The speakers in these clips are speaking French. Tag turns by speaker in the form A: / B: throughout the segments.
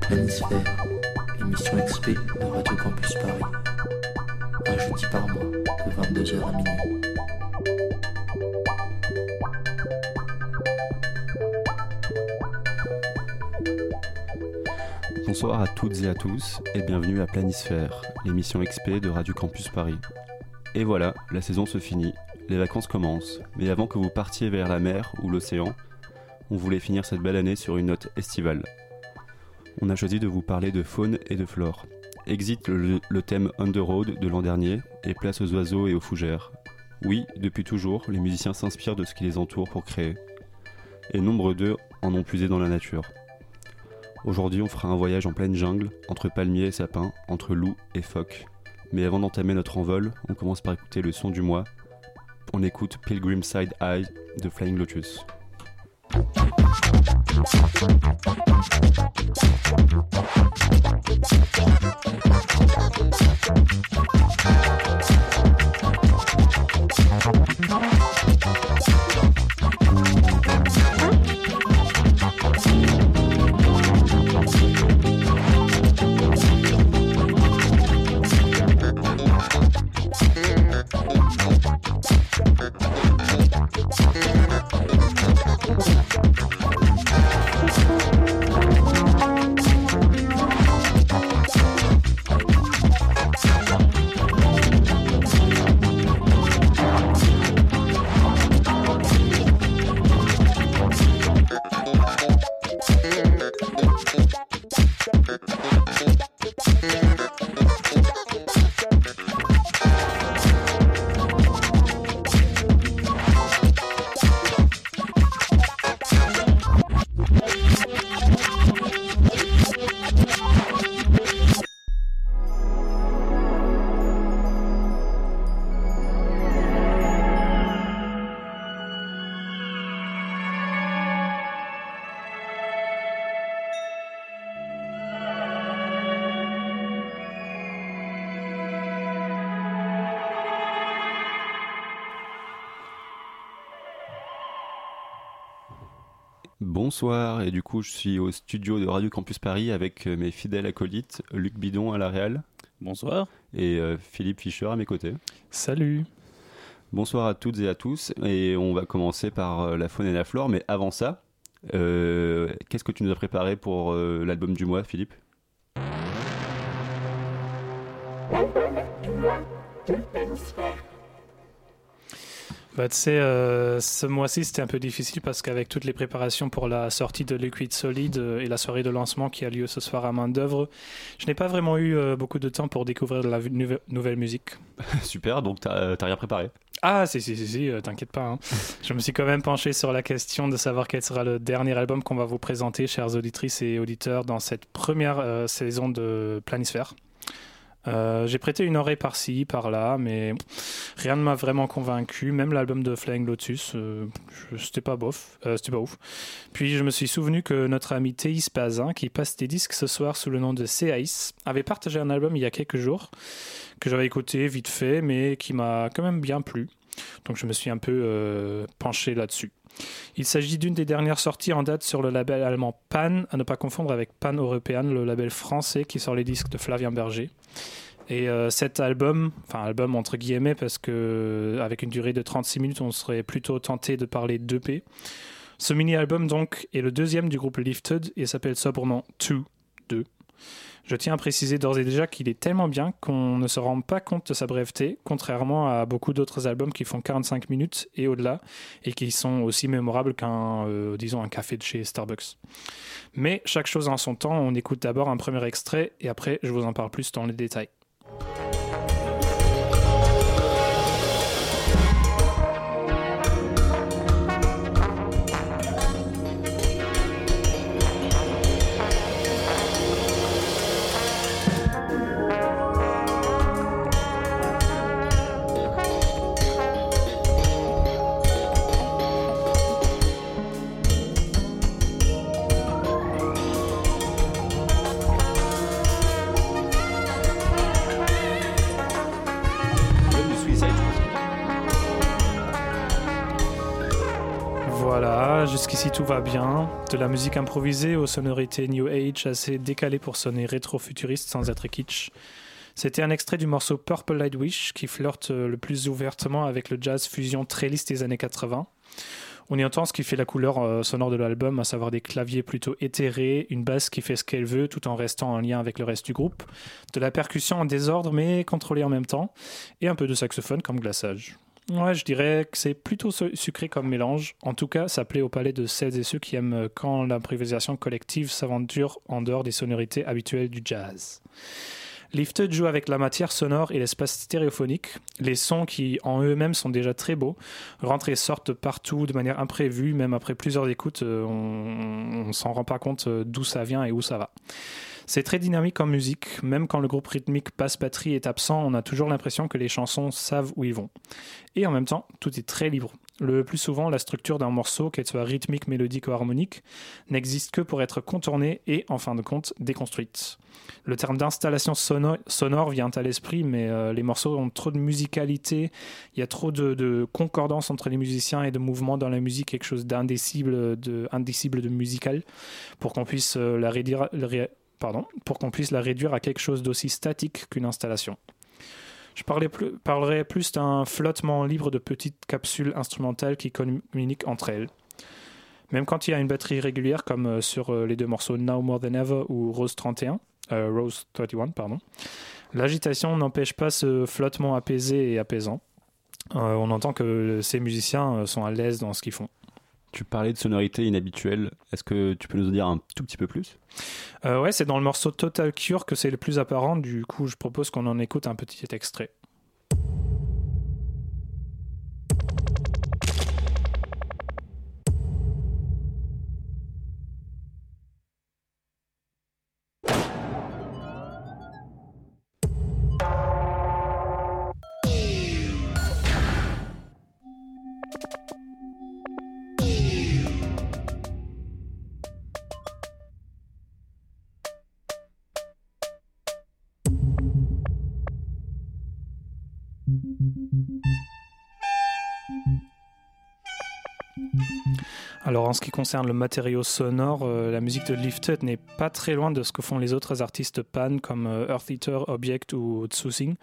A: Planisphère, l'émission XP de Radio Campus Paris. Un jeudi par mois, de 22h à minuit.
B: Bonsoir à toutes et à tous et bienvenue à Planisphère, l'émission XP de Radio Campus Paris. Et voilà, la saison se finit, les vacances commencent, mais avant que vous partiez vers la mer ou l'océan, on voulait finir cette belle année sur une note estivale. On a choisi de vous parler de faune et de flore. Exit le, thème On the Road de l'an dernier et place aux oiseaux et aux fougères. Oui, depuis toujours, les musiciens s'inspirent de ce qui les entoure pour créer. Et nombre d'eux en ont puisé dans la nature. Aujourd'hui, on fera un voyage en pleine jungle, entre palmiers et sapins, entre loups et phoques. Mais avant d'entamer notre envol, on commence par écouter le son du mois. On écoute Pilgrim Side Eye de Flying Lotus. Thank you. Bonsoir, et du coup je suis au studio de Radio Campus Paris avec euh, mes fidèles acolytes, Luc Bidon à la Réal.
C: Bonsoir.
B: Et euh, Philippe Fischer à mes côtés.
D: Salut.
B: Bonsoir à toutes et à tous, et on va commencer par euh, la faune et la flore, mais avant ça, euh, qu'est-ce que tu nous as préparé pour euh, l'album du mois, Philippe?
D: Bah, tu sais, euh, ce mois-ci, c'était un peu difficile parce qu'avec toutes les préparations pour la sortie de Liquid Solid euh, et la soirée de lancement qui a lieu ce soir à main d'œuvre, je n'ai pas vraiment eu euh, beaucoup de temps pour découvrir de la nouvelle musique.
B: Super, donc t'as t'as rien préparé.
D: Ah, si, si, si, si, t'inquiète pas. hein. je me suis quand même penché sur la question de savoir quel sera le dernier album qu'on va vous présenter, chères auditrices et auditeurs, dans cette première saison de Planisphère. Euh, j'ai prêté une oreille par-ci, par-là, mais rien ne m'a vraiment convaincu. Même l'album de Flying Lotus, euh, c'était pas bof, euh, c'était pas ouf. Puis je me suis souvenu que notre ami Théis Pazin, qui passe des disques ce soir sous le nom de Céaïs, avait partagé un album il y a quelques jours que j'avais écouté vite fait, mais qui m'a quand même bien plu. Donc je me suis un peu penché là-dessus. Il s'agit d'une des dernières sorties en date sur le label allemand Pan, à ne pas confondre avec Pan European, le label français qui sort les disques de Flavien Berger. Et euh, cet album, enfin album entre guillemets, parce que avec une durée de 36 minutes, on serait plutôt tenté de parler d'EP. Ce mini-album donc est le deuxième du groupe Lifted et s'appelle sobrement 2, 2. Je tiens à préciser d'ores et déjà qu'il est tellement bien qu'on ne se rend pas compte de sa breveté, contrairement à beaucoup d'autres albums qui font 45 minutes et au-delà, et qui sont aussi mémorables qu'un, euh, disons, un café de chez Starbucks. Mais chaque chose en son temps, on écoute d'abord un premier extrait, et après je vous en parle plus dans les détails. De la musique improvisée aux sonorités New Age assez décalées pour sonner rétro-futuriste sans être kitsch. C'était un extrait du morceau Purple Light Wish qui flirte le plus ouvertement avec le jazz fusion très des années 80. On y entend ce qui fait la couleur euh, sonore de l'album, à savoir des claviers plutôt éthérés, une basse qui fait ce qu'elle veut tout en restant en lien avec le reste du groupe, de la percussion en désordre mais contrôlée en même temps, et un peu de saxophone comme glaçage. Ouais, je dirais que c'est plutôt sucré comme mélange. En tout cas, ça plaît au palais de celles et ceux qui aiment euh, quand l'improvisation collective s'aventure en dehors des sonorités habituelles du jazz. Lifted joue avec la matière sonore et l'espace stéréophonique. Les sons qui en eux-mêmes sont déjà très beaux rentrent et sortent partout de manière imprévue, même après plusieurs écoutes, euh, on, on s'en rend pas compte euh, d'où ça vient et où ça va. C'est très dynamique en musique, même quand le groupe rythmique basse batterie est absent, on a toujours l'impression que les chansons savent où ils vont. Et en même temps, tout est très libre. Le plus souvent, la structure d'un morceau, qu'elle soit rythmique, mélodique ou harmonique, n'existe que pour être contournée et, en fin de compte, déconstruite. Le terme d'installation sonore, vient à l'esprit, mais euh, les morceaux ont trop de musicalité, il y a trop de, concordance entre les musiciens et de mouvements dans la musique, quelque chose d'indicible, de, de musical, pour qu'on puisse euh, la réduire, pardon, pour qu'on puisse la réduire à quelque chose d'aussi statique qu'une installation. Je plus, parlerai plus d'un flottement libre de petites capsules instrumentales qui communiquent entre elles. Même quand il y a une batterie régulière, comme euh, sur euh, les deux morceaux Now More Than Ever ou Rose 31, euh, Rose 31, pardon, l'agitation n'empêche pas ce flottement apaisé et apaisant. on entend que ces musiciens sont à l'aise dans ce qu'ils font.
B: Tu parlais de sonorités inhabituelles. Est-ce que tu peux nous en dire un tout petit peu plus?
D: Euh, Ouais, c'est dans le morceau Total Cure que c'est le plus apparent. Du coup, je propose qu'on en écoute un petit extrait. En ce qui concerne le matériau sonore, euh, la musique de Lifted n'est pas très loin de ce que font les autres artistes pan comme euh, Earth Eater, Object ou Tsusing.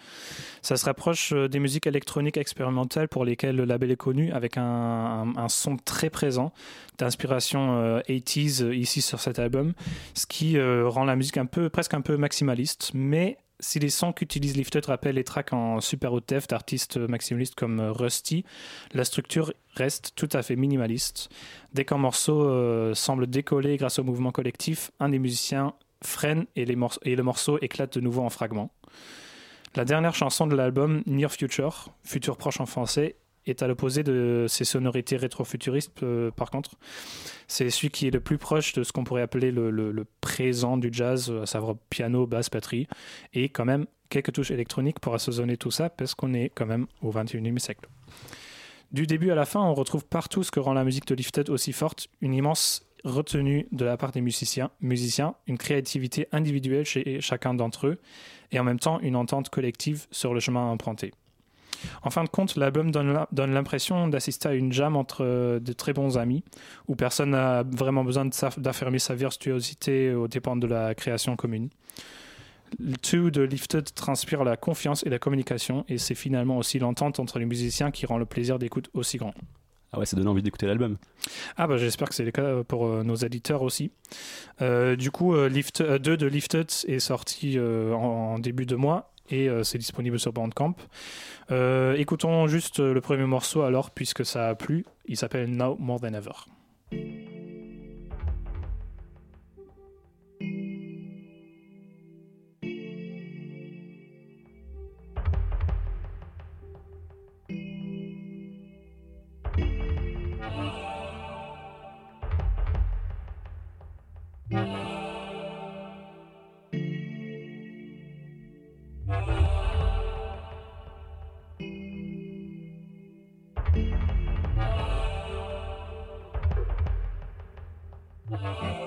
D: Ça se rapproche euh, des musiques électroniques expérimentales pour lesquelles le label est connu avec un, son très présent d'inspiration 80s ici sur cet album, ce qui rend la musique un peu presque un peu maximaliste, mais si les sons qu'utilise Lifted rappellent les tracks en super haute def d'artistes maximalistes comme euh, Rusty, la structure reste tout à fait minimaliste. Dès qu'un morceau euh, semble décoller grâce au mouvement collectif, un des musiciens freine et, et le morceau éclate de nouveau en fragments. La dernière chanson de l'album, Near Future, futur proche en français, est à l'opposé de ces sonorités rétro-futuristes, euh, par contre. C'est celui qui est le plus proche de ce qu'on pourrait appeler le, présent du jazz, à savoir piano, basse, batterie, et quand même quelques touches électroniques pour assaisonner tout ça, parce qu'on est quand même au 21e siècle. Du début à la fin, on retrouve partout ce que rend la musique de Lifted aussi forte, une immense retenue de la part des musiciens, musiciens, une créativité individuelle chez chacun d'entre eux, et en même temps une entente collective sur le chemin emprunté. En fin de compte, l'album donne l'impression d'assister à une jam entre euh, de très bons amis, où personne n'a vraiment besoin d'affirmer sa virtuosité aux dépens de la création commune. Le tout de Lifted transpire la confiance et la communication, et c'est finalement aussi l'entente entre les musiciens qui rend le plaisir d'écoute aussi grand.
B: Ah ouais, ça donne envie d'écouter l'album.
D: Ah bah j'espère que c'est le cas pour euh, nos éditeurs aussi. Euh, du coup, Lift, 2 de Lifted est sorti en, début de mois et c'est disponible sur Bandcamp. Euh, écoutons juste le premier morceau alors, puisque ça a plu. Il s'appelle Now More Than Ever. Okay.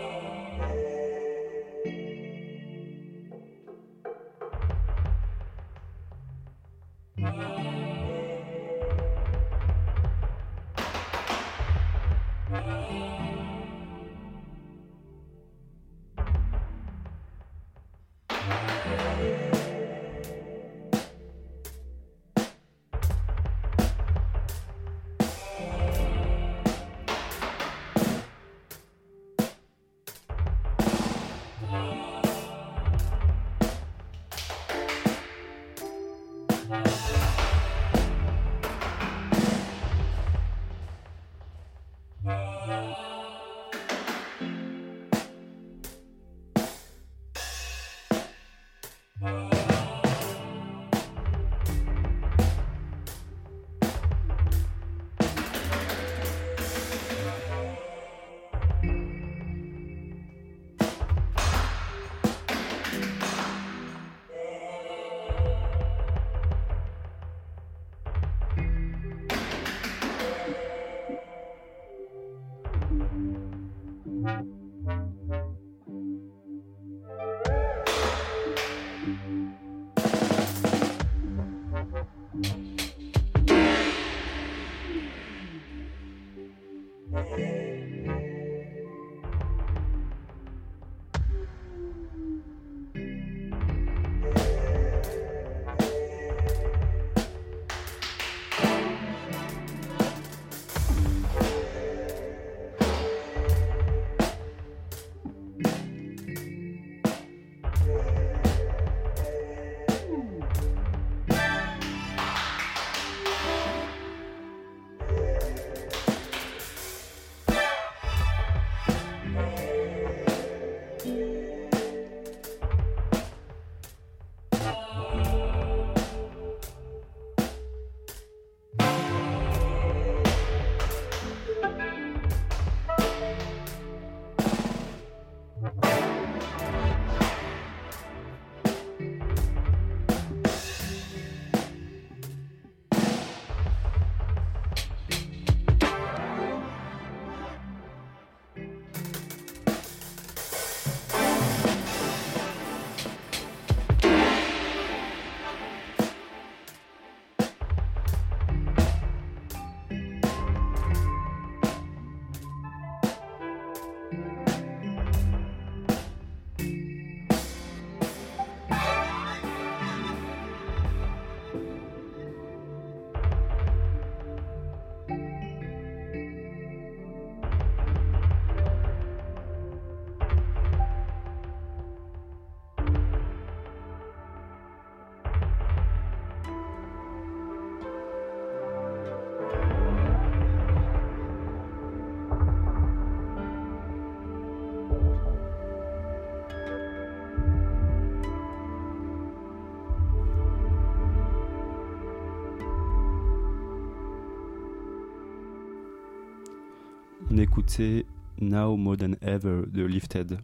B: On écoutait Now More Than Ever de Lifted,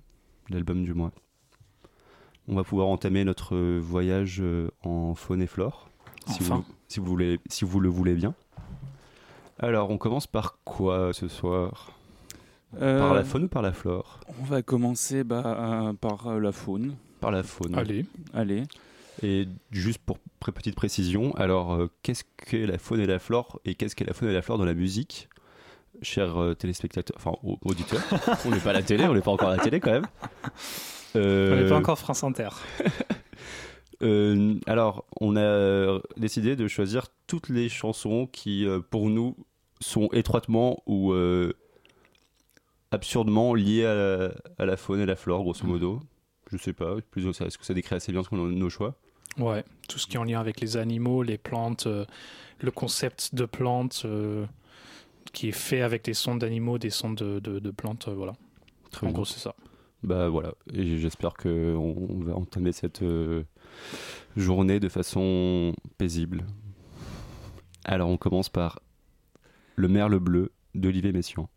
B: l'album du mois. On va pouvoir entamer notre voyage euh, en faune et flore, si,
D: Enfin.
B: vous, si, vous voulez, si vous le voulez bien. Alors, on commence par quoi ce soir? Par
C: Euh,
B: la faune ou par la flore?
C: On va commencer bah, euh, par euh, la faune.
B: Par la faune.
D: Allez.
C: Allez.
B: Et juste pour pré- petite précision, alors euh, qu'est-ce qu'est la faune et la flore? Et qu'est-ce qu'est la faune et la flore dans la musique? Chers euh, téléspectateurs, enfin au- auditeurs, on n'est pas à la télé, on n'est pas encore à la télé quand même.
D: On
B: Euh,
D: n'est pas encore France Inter.
B: euh, alors, on a décidé de choisir toutes les chansons qui, pour nous, sont étroitement ou euh, absurdement liées à la, à la faune et la flore, grosso modo. Je sais pas, plus est-ce que ça décrit assez bien ce qu'on a- nos choix?
D: Ouais, tout ce qui est en lien avec les animaux, les plantes, le concept de plantes qui est fait avec des sons d'animaux, des sons de, de- de plantes, euh, voilà.
B: Très
D: en
B: bien.
D: gros, c'est ça.
B: Bah voilà, et j'espère que on va entamer cette euh, journée de façon paisible. Alors on commence par Le merle bleu d'Olivier Messiaen.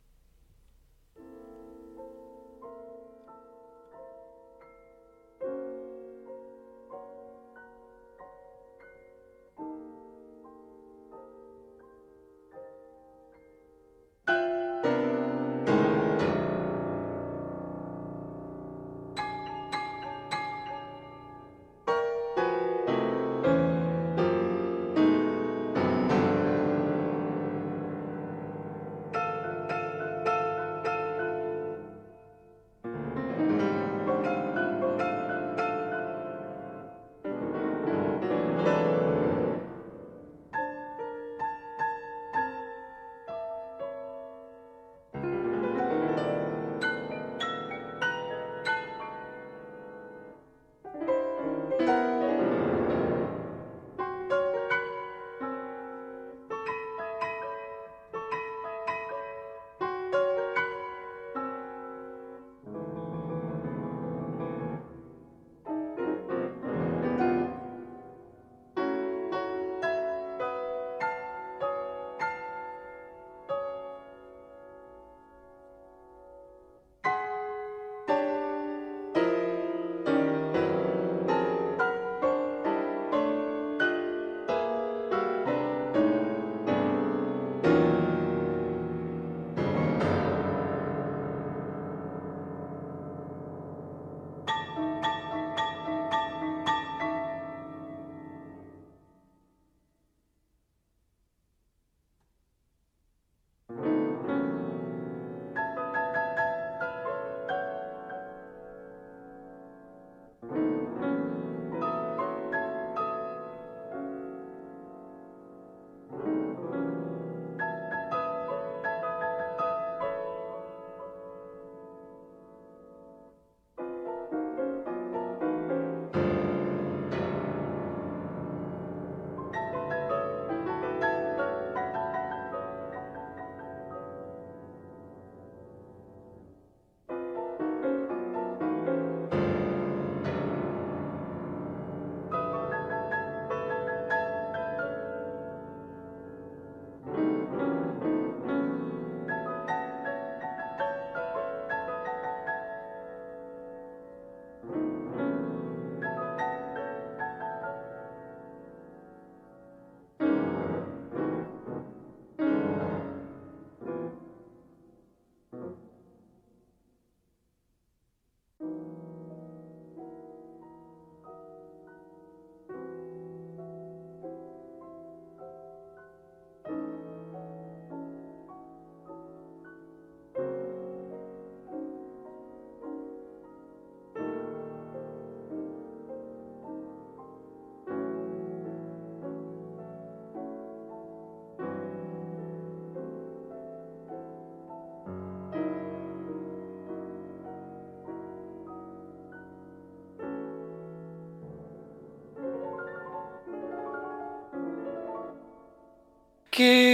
E: Qui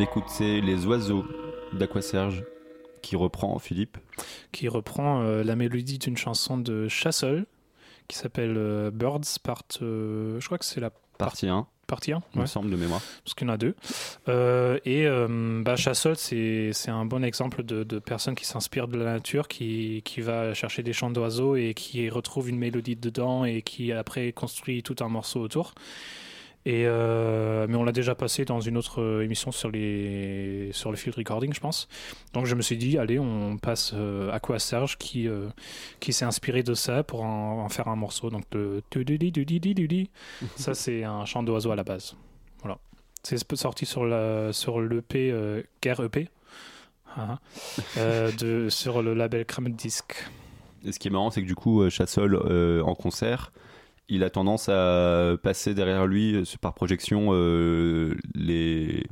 B: écouter Les Oiseaux d'Aqua Serge, qui reprend Philippe.
D: qui reprend euh, la mélodie d'une chanson de Chassol qui s'appelle euh, Birds Part. euh, je crois que c'est la
B: Partie 1,
D: partie 1,
B: il me semble, de mémoire.
D: parce qu'il y en a deux. Euh, et bah, Chassol, c'est c'est un bon exemple de, de personne qui s'inspire de la nature, qui, qui va chercher des chants d'oiseaux et qui retrouve une mélodie dedans et qui après construit tout un morceau autour. Et euh, mais on l'a déjà passé dans une autre euh, émission sur les sur le field recording, je pense. Donc je me suis dit, allez, on passe euh, à quoi Serge qui euh, qui s'est inspiré de ça pour en, en faire un morceau. Donc le ça c'est un chant d'oiseau à la base. Voilà. C'est sorti sur la sur l'EP Guerre EP. Ah. Euh, de, sur le label Cramed Disc.
B: Et ce qui est marrant, c'est que du coup, Chassol, en concert, il a tendance à passer derrière lui, euh, par projection, euh, les,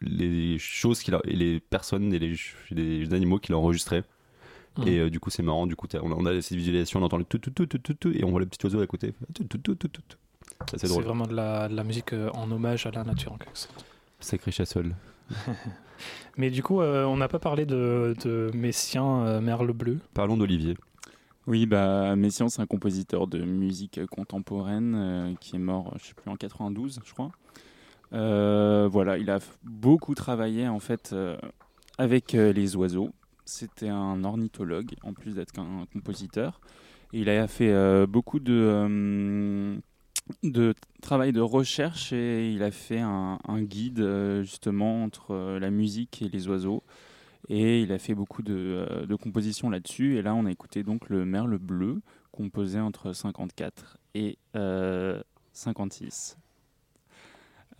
B: les choses qu'il a, et les personnes et les, les animaux qu'il a enregistrés.
D: Mhm.
B: Et euh, du coup, c'est marrant. Du coup, on a, cette visualisation, on entend le tout, tout, tout, tout, tout, tout, et on voit le petit oiseau à côté. Tout, tout, tout, tout, tout, C'est
D: vraiment de la, de la musique euh, en hommage à la nature en quelque sorte.
B: Sacré Chassol.
D: Mais du coup, euh, on n'a pas parlé de, de Messien Merle Bleu.
B: Parlons d'Olivier.
C: Oui, bah, Messiaen, c'est un compositeur de musique contemporaine euh, qui est mort, je sais plus, en 92, je crois. Euh, voilà, il a beaucoup travaillé en fait euh, avec les oiseaux. C'était un ornithologue en plus d'être un compositeur. Et il a fait beaucoup de, de travail de recherche et il a fait un, un guide justement entre la musique et les oiseaux. Et il a fait beaucoup de, euh, de compositions là-dessus. Et là, on a écouté donc le Merle bleu, composé entre 54 et euh, 56.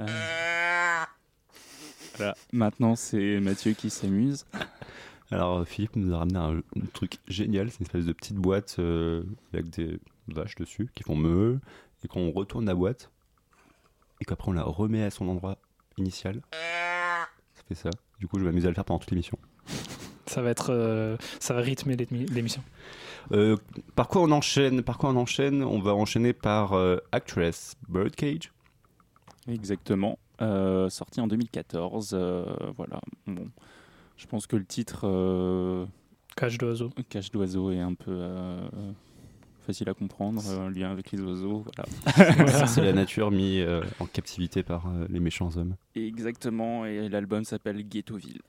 C: Euh, Voilà. Maintenant, c'est Mathieu qui s'amuse.
B: Alors, euh, Philippe nous a ramené un, truc génial. C'est une espèce de petite boîte euh, avec des vaches dessus qui font meu, et qu'on retourne la boîte, et qu'après on la remet à son endroit initial. Ça. Du coup, je vais m'amuser à le faire pendant toute l'émission.
D: Ça va être, euh, ça va rythmer l'émi- l'émission.
B: Euh, par quoi on enchaîne Par quoi on enchaîne? On va enchaîner par euh, Actress Birdcage.
C: Exactement. Euh, sorti en 2014. euh, voilà. Bon. Je pense que le titre euh,
D: Cage d'oiseau.
C: Cache d'oiseau est un peu euh, facile à comprendre. euh, Un lien avec les oiseaux. Voilà.
B: C'est la nature mise euh, en captivité par euh, les méchants hommes.
C: Exactement. Et l'album s'appelle Ghettoville.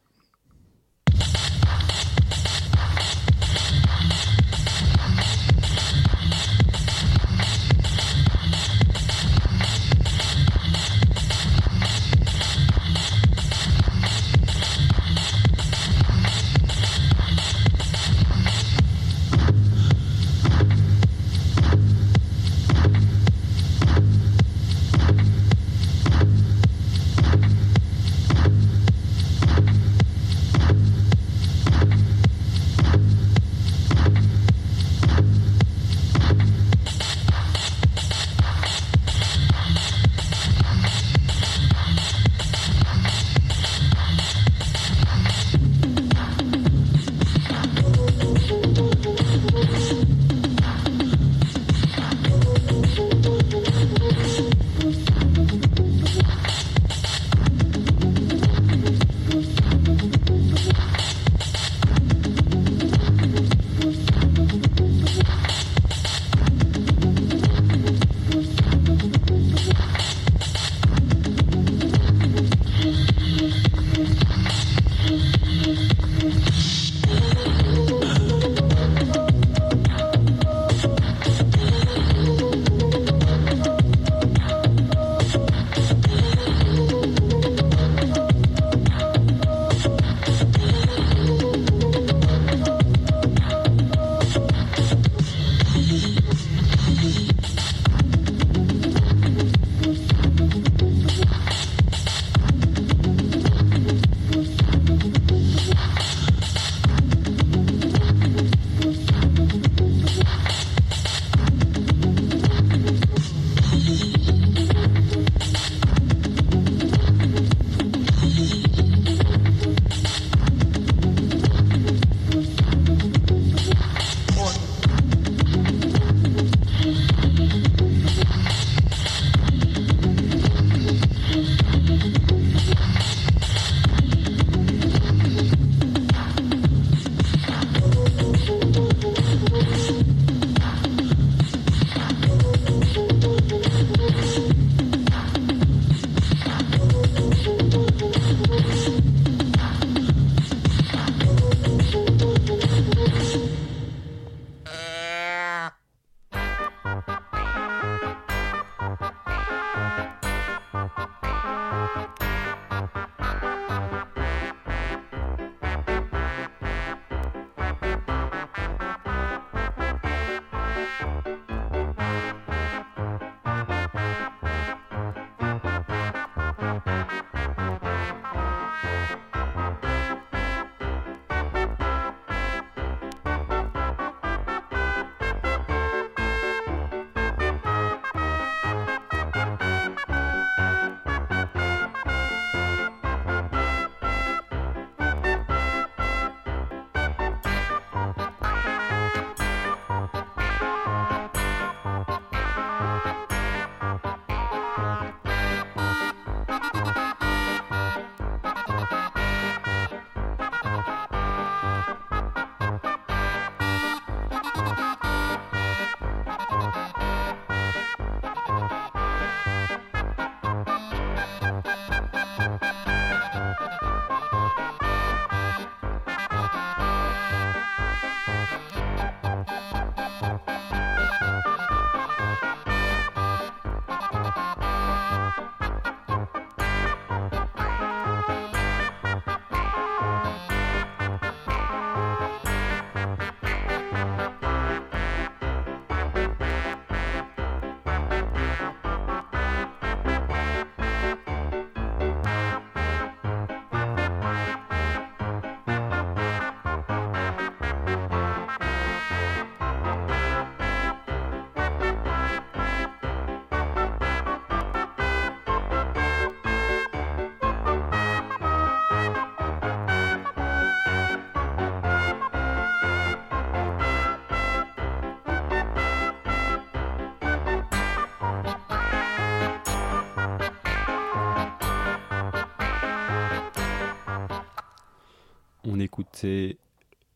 B: On écoutait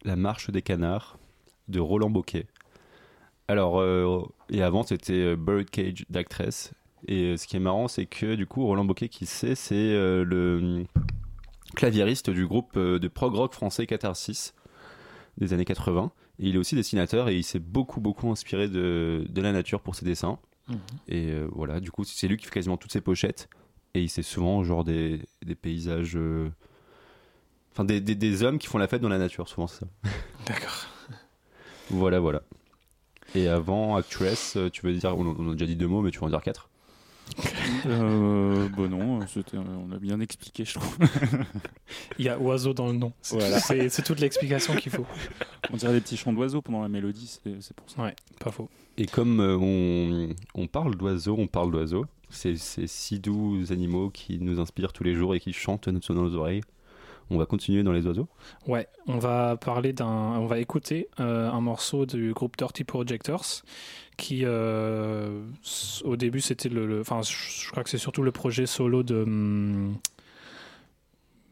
B: La Marche des Canards de Roland Boquet. Alors, euh, et avant, c'était euh, Birdcage d'Actress. Et euh, ce qui est marrant, c'est que du coup, Roland Boquet, qui sait, c'est euh, le claviériste du groupe de prog rock français Catharsis des années 80. Et il est aussi dessinateur et il s'est beaucoup, beaucoup inspiré de, de la nature pour ses dessins. Et euh, voilà, du coup, c'est lui qui fait quasiment toutes ses pochettes. Et il sait souvent, genre, des, des paysages. Enfin, des, des, des hommes qui font la fête dans la nature, souvent, c'est ça.
F: D'accord.
B: Voilà, voilà. Et avant, Actress, euh, tu veux dire. On, on a déjà dit deux mots, mais tu vas en dire quatre?
C: Euh, bon non, c'était- on a bien expliqué, je trouve.
F: Il y a oiseau dans le nom. C'est
C: Voilà.
F: c'est- c'est toute l'explication qu'il faut.
C: On dirait des petits chants d'oiseaux pendant la mélodie, c'est c'est pour ça.
F: Ouais, pas faux.
B: Et comme euh, on, on parle d'oiseaux, on parle d'oiseaux. C'est ces si doux animaux qui nous inspirent tous les jours et qui chantent dans nos oreilles. On va continuer dans les oiseaux.
F: Ouais, on va parler d'un, on va écouter euh, un morceau du groupe Dirty Projectors, qui euh, au début c'était le, enfin je crois que c'est surtout le projet solo de hum,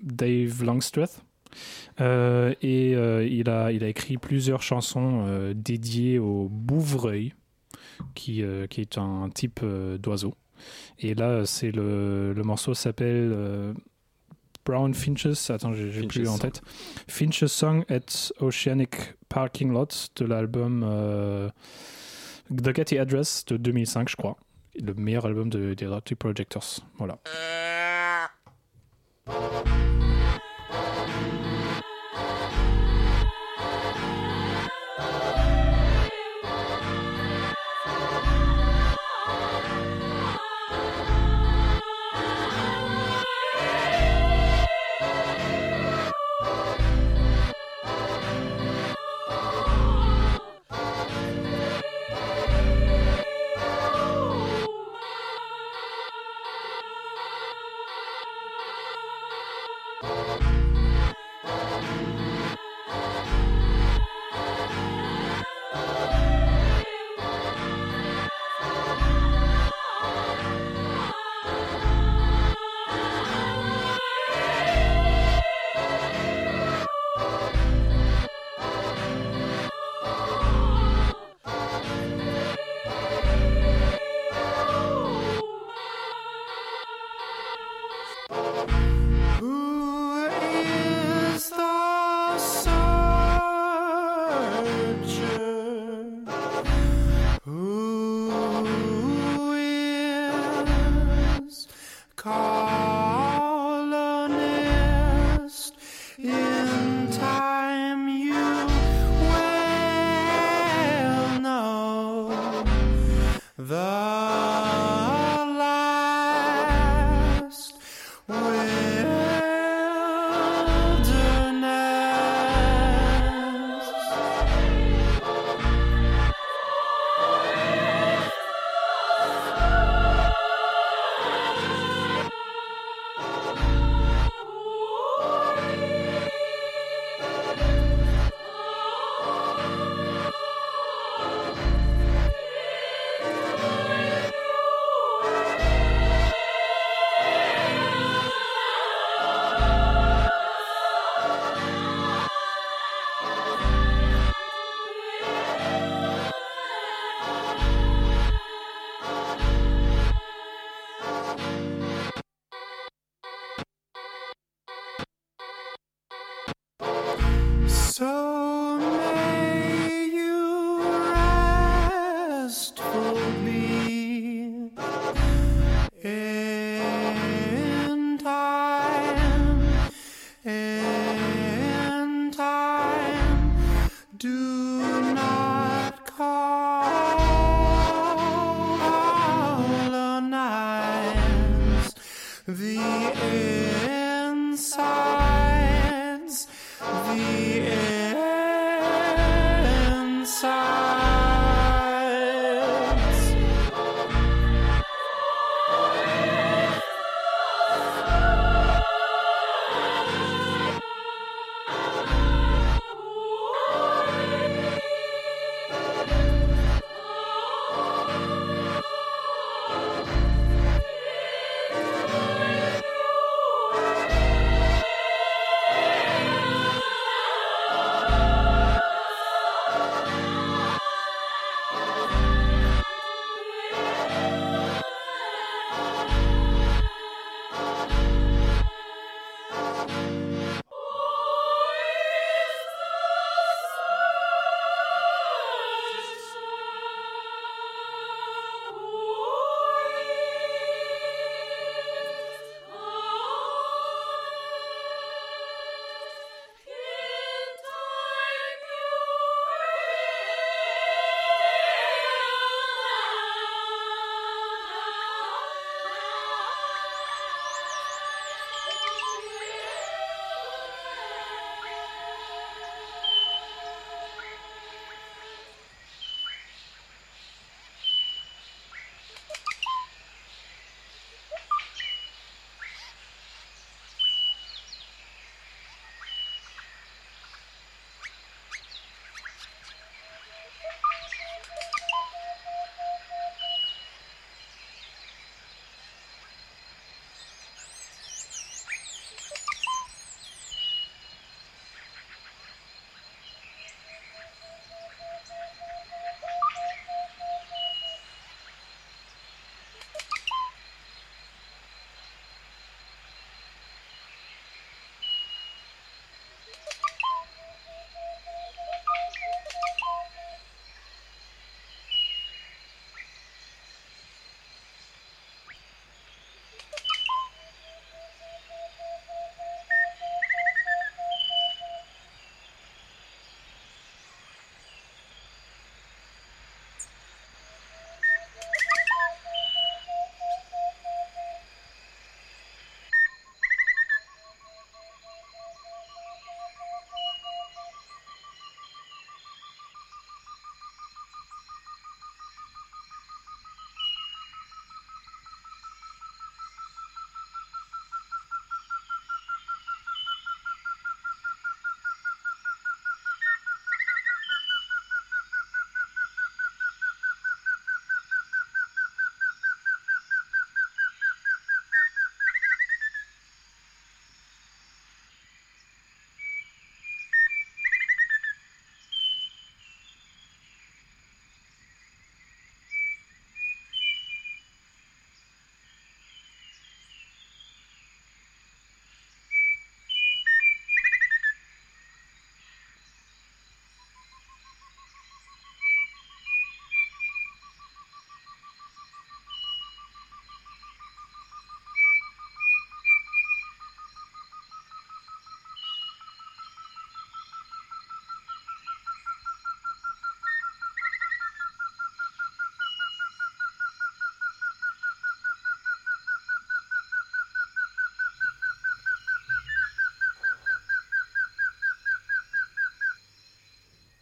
F: Dave Longstreth. Euh, et il, a, il a écrit plusieurs chansons dédiées au bouvreuil, qui, qui est un type d'oiseau. Et là, c'est le, le morceau s'appelle Brown Finches. Attends, j'ai plus en tête. Finches Song at Oceanic Parking Lot de l'album euh, The Getty Address de 2005, je crois. Le meilleur album de, des Dirty Projectors. Voilà.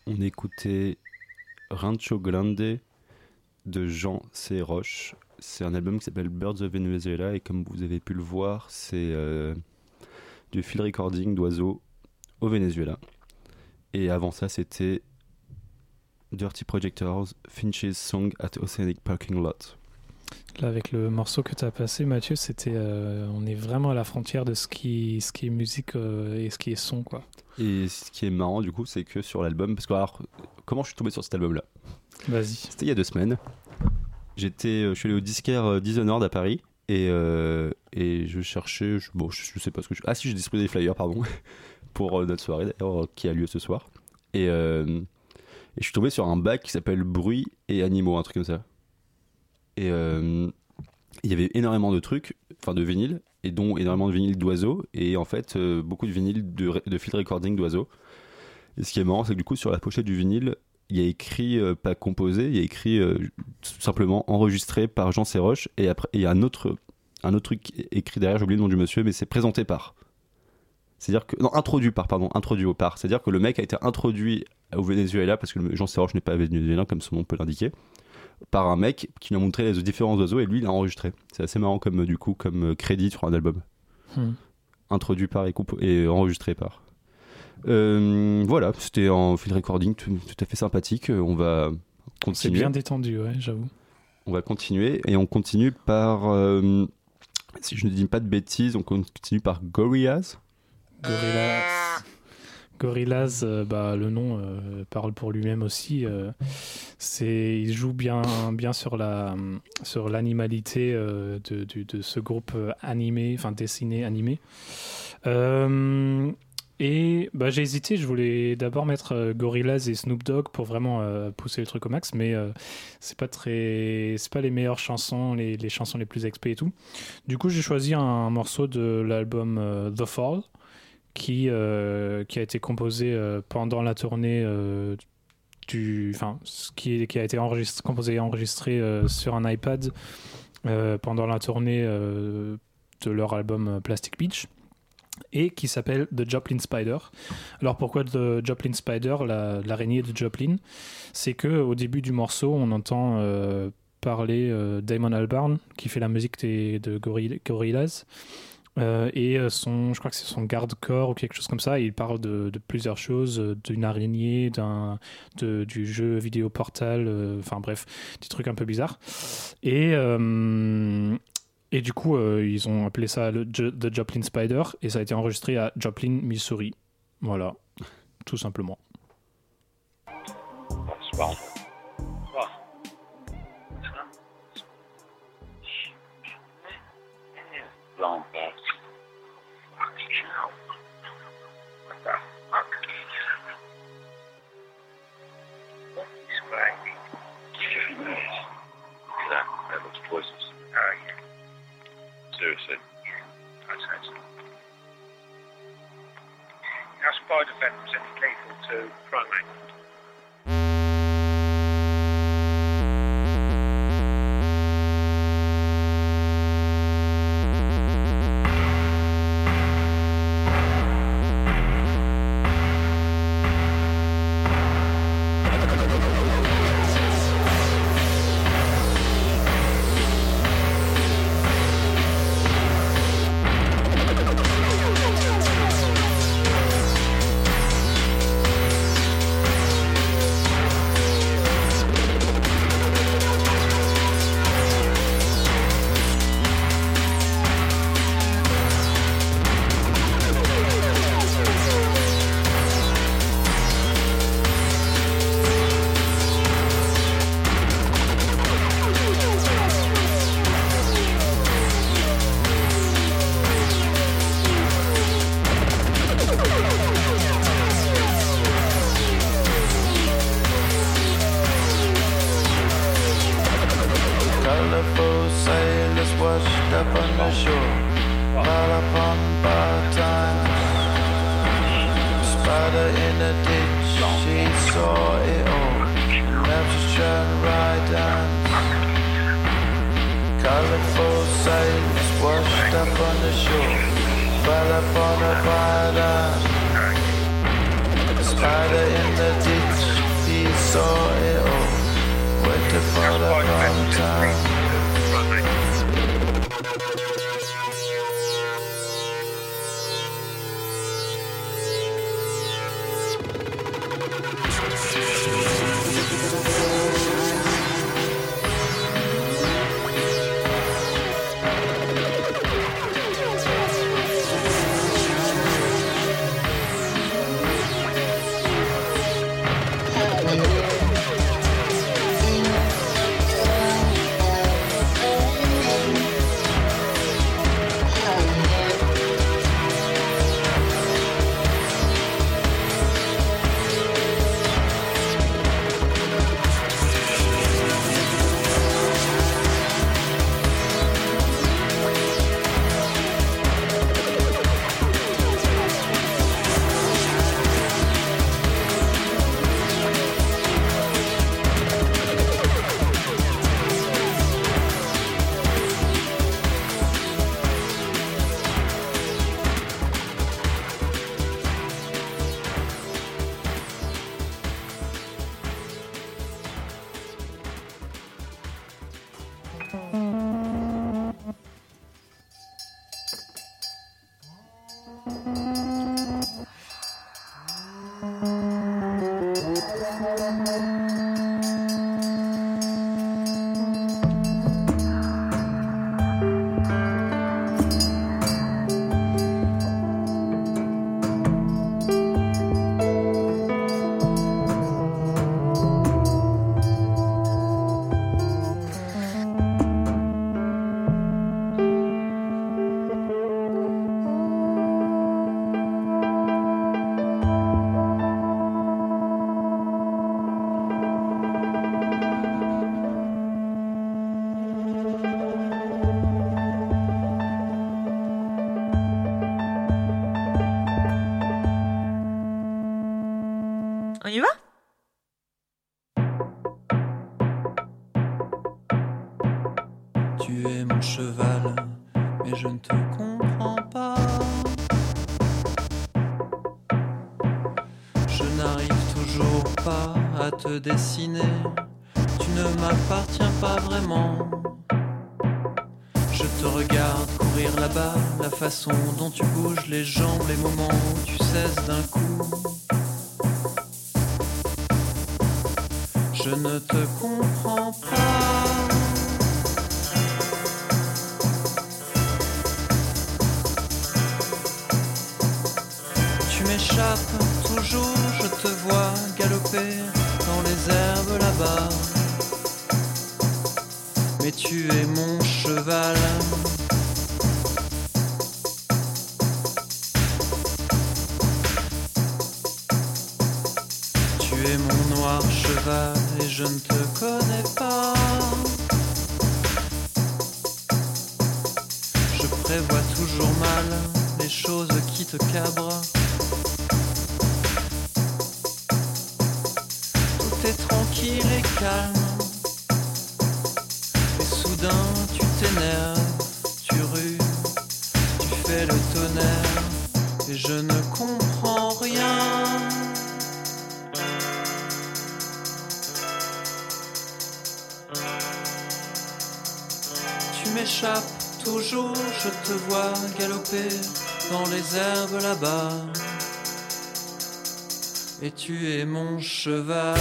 B: On écoutait Rancho Grande de Jean C. Roche. C'est un album qui s'appelle Birds of Venezuela et comme vous avez pu le voir, c'est euh, du field recording d'oiseaux au Venezuela. Et avant ça, c'était Dirty Projectors, Finch's Song at Oceanic Parking Lot.
D: Là, avec le morceau que tu as passé, Mathieu, c'était, euh, on est vraiment à la frontière de ce qui, ce qui est musique euh, et ce qui est son, quoi.
B: Et ce qui est marrant du coup, c'est que sur l'album, parce que alors, comment je suis tombé sur cet album-là?
D: Vas-y.
B: C'était il y a deux semaines. J'étais, euh, je suis allé au disquaire euh, Dishonored à Paris et, euh, et je cherchais, je, bon, je, je sais pas ce que je. Ah si, j'ai distribué des flyers, pardon, pour euh, notre soirée d'ailleurs qui a lieu ce soir. Et, euh, et je suis tombé sur un bac qui s'appelle Bruit et Animaux, un truc comme ça. Et euh, il y avait énormément de trucs, enfin de vinyles, et dont énormément de vinyles d'oiseaux, et en fait euh, beaucoup de vinyles de, de field recording d'oiseaux. Et ce qui est marrant, c'est que du coup sur la pochette du vinyle, il y a écrit, euh, pas composé, il y a écrit euh, simplement enregistré par Jean Serroche, et après il y a un autre, un autre truc écrit derrière, j'ai oublié le nom du monsieur, mais c'est présenté par. C'est-à-dire que. Non, introduit par, pardon, introduit au par. C'est-à-dire que le mec a été introduit au Venezuela, parce que Jean Serroche n'est pas vénézuélien, comme son nom peut l'indiquer, par un mec qui lui a montré les différents oiseaux, et lui il a enregistré. C'est assez marrant comme, euh, du coup, comme euh, crédit sur un album.
D: Hmm.
B: Introduit par et, et enregistré par. Euh, voilà, c'était en field recording tout, tout à fait sympathique. Euh, On va
D: C'est
B: continuer.
D: bien détendu, ouais, j'avoue.
B: On va continuer et on continue par, euh, si je ne dis pas de bêtises, on continue par Gorillaz.
D: Gorillaz. Gorillaz, euh, bah, le nom euh, parle pour lui-même aussi. euh, il joue bien, sur la, sur l'animalité de, de ce groupe animé, enfin dessiné animé. Et bah, j'ai hésité. Je voulais d'abord mettre Gorillaz et Snoop Dogg pour vraiment pousser le truc au max, mais c'est pas très, pas les meilleures chansons, les, chansons les plus XP et tout. Du coup, j'ai choisi un morceau de l'album The Fall qui, euh, qui a été composé euh, pendant la tournée euh, du. Enfin, qui, qui a été composé et enregistré sur un iPad pendant la tournée de leur album Plastic Beach et qui s'appelle The Joplin Spider. Alors pourquoi The Joplin Spider, la- l'araignée de Joplin C'est que au début du morceau, on entend parler Damon Albarn qui fait la musique de Gorilla- Gorillaz. Euh, et euh, son, je crois que c'est son garde-corps ou quelque chose comme ça. et il parle de, plusieurs choses, euh, d'une araignée, d'un, du jeu vidéo Portal, enfin bref, des trucs un peu bizarres. Et, et du coup, ils ont appelé ça le The Joplin Spider et ça a été enregistré à Joplin, Missouri. Voilà, tout simplement.
G: Seriously. Spider is any lethal to primate?
H: colorful sights washed up on the shore, fell upon a spider. A spider in the ditch, he saw it all, waited for the wrong time. dessiner. Tu ne m'appartiens pas vraiment. Je te regarde courir là-bas, la façon dont tu cours Je te vois galoper dans les herbes là-bas. Et tu es mon cheval.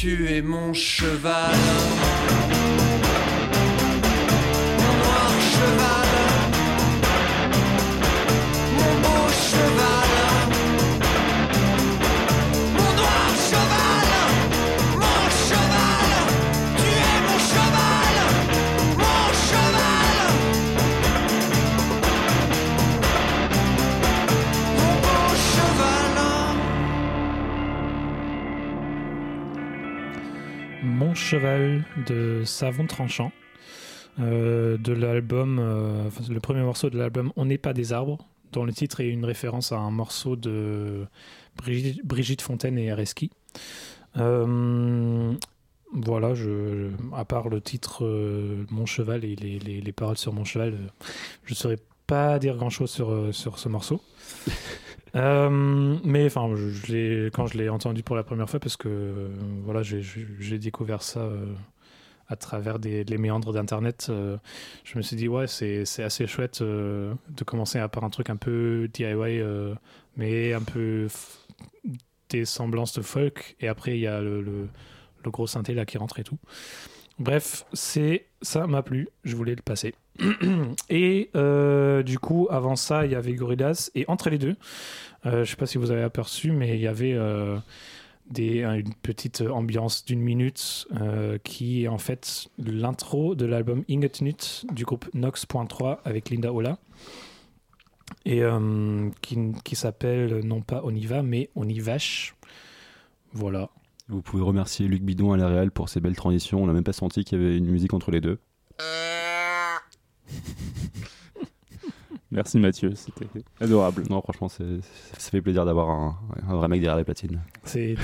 H: Tu es mon cheval.
D: Savon Tranchant, euh, de l'album, euh, le premier morceau de l'album On n'est pas des arbres, dont le titre est une référence à un morceau de Brigitte, Brigitte Fontaine et Areski. Euh, voilà, je, à part le titre Mon cheval et les, les- les paroles sur mon cheval, je ne saurais pas dire grand chose sur, sur ce morceau. Euh, mais enfin, je, quand je l'ai entendu pour la première fois, parce que euh, voilà, j'ai- découvert ça euh, à travers des, les méandres d'Internet, euh, je me suis dit, ouais, c'est assez chouette euh, de commencer à par un truc un peu DIY, euh, mais un peu des semblances de folk, et après, il y a le, le, gros synthé là qui rentre et tout. Bref, c'est ça m'a plu, je voulais le passer. et du coup, avant ça, il y avait Gorillaz, et entre les deux, je sais pas si vous avez aperçu, mais il y avait des, un- une petite ambiance d'une minute euh, qui est en fait l'intro de l'album Ingetnut du groupe Nox.3 avec Linda Ola. Et euh, qui, qui s'appelle non pas On y va, mais On y vache. Voilà.
B: Vous pouvez remercier Luc Bidon à la Real pour ses belles transitions. On n'a même pas senti qu'il y avait une musique entre les deux.
C: Merci Mathieu, c'était adorable.
B: Non, franchement, c'est- ça fait plaisir d'avoir un, un vrai mec derrière les platines.
D: C'est-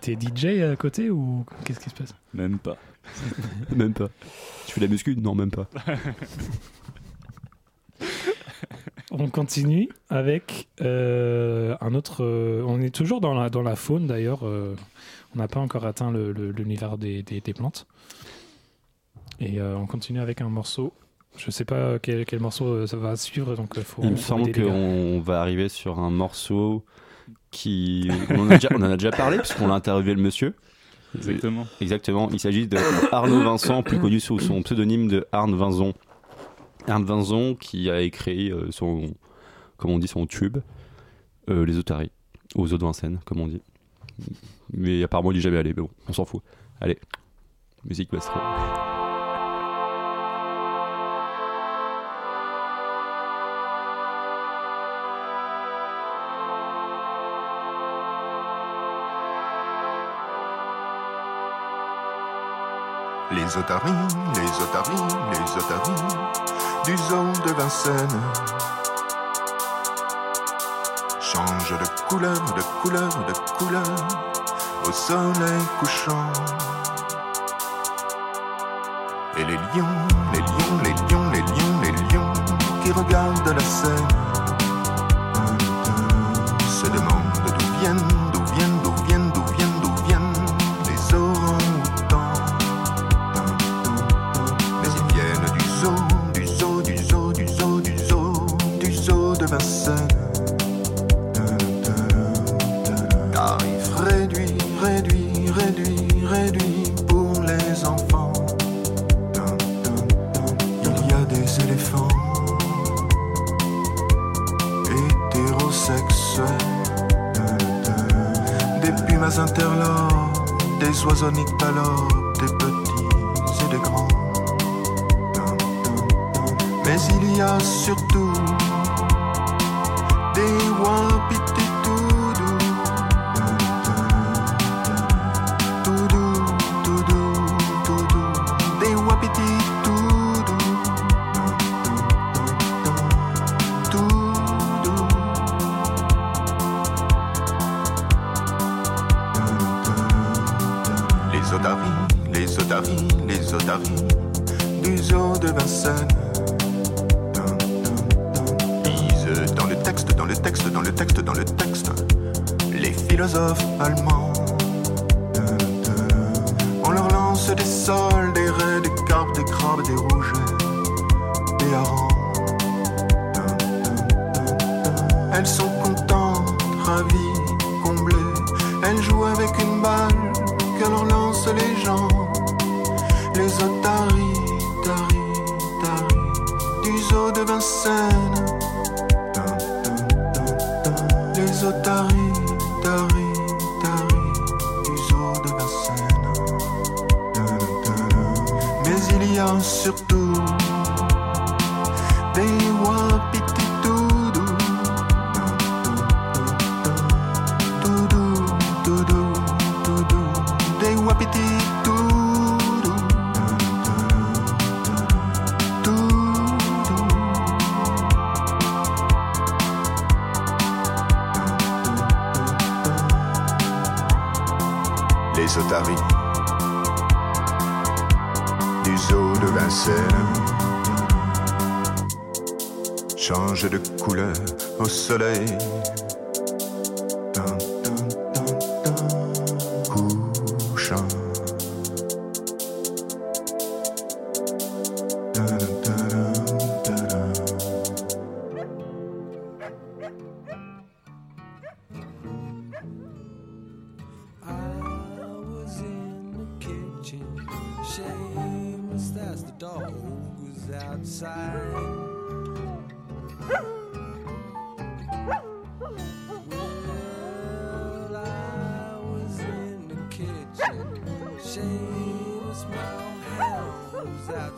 D: T'es DJ à côté ou qu'est-ce qui se passe?
C: Même pas.
B: même pas. Tu fais de la muscu? Non, même pas.
D: On continue avec euh, un autre. euh, on est toujours dans la, dans la faune d'ailleurs. euh, on n'a pas encore atteint le- le- l'univers des, des- des plantes. Et euh, on continue avec un morceau. Je sais pas quel, quel morceau euh, ça va suivre, donc il faut.
B: Il me semble qu'on va arriver sur un morceau qui. On en a déjà, on en a déjà parlé, puisqu'on a interviewé le monsieur.
C: Exactement.
B: Exactement. Il s'agit de Arnaud Vincent, plus connu sous son pseudonyme de Arne Vinzon. Arne Vinzon qui a écrit euh, son, comme on dit, son tube, euh, Les Otaries, aux eaux de Vincennes, comme on dit. Mais apparemment, il n'y est jamais allé, mais bon, on s'en fout. Allez, musique Bastro.
I: Les otaries, les otaries, les otaries du zoo de Vincennes changent de couleur, de couleur, de couleur au soleil couchant. Et les lions, les lions, les lions, les lions, les lions qui regardent la scène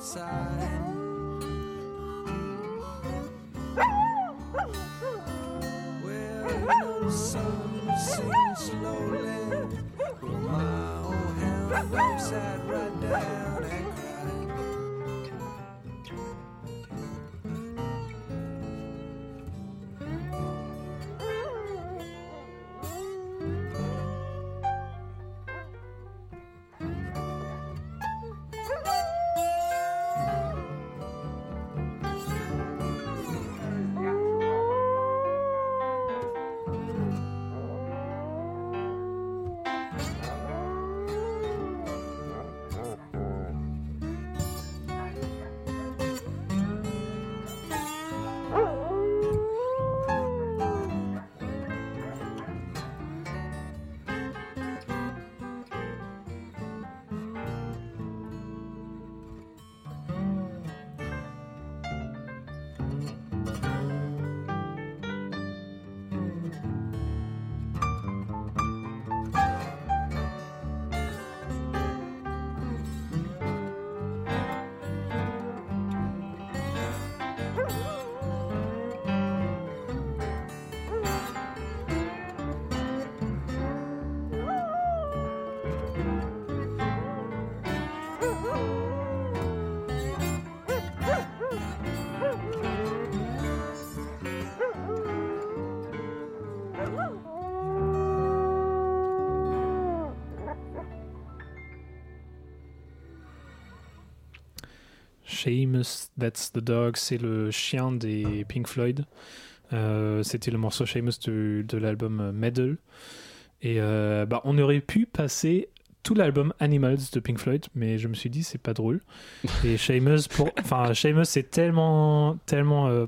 J: outside. Well, the sun sinking slowly. My old hound dog
D: Seamus, That's the Dog, c'est le chien des Pink Floyd. Euh, C'était le morceau Seamus de, de l'album Medal. Et euh, bah, on aurait pu passer tout l'album Animals de Pink Floyd, mais je me suis dit c'est pas drôle. Et Seamus, pour, enfin Seamus c'est tellement, tellement, euh,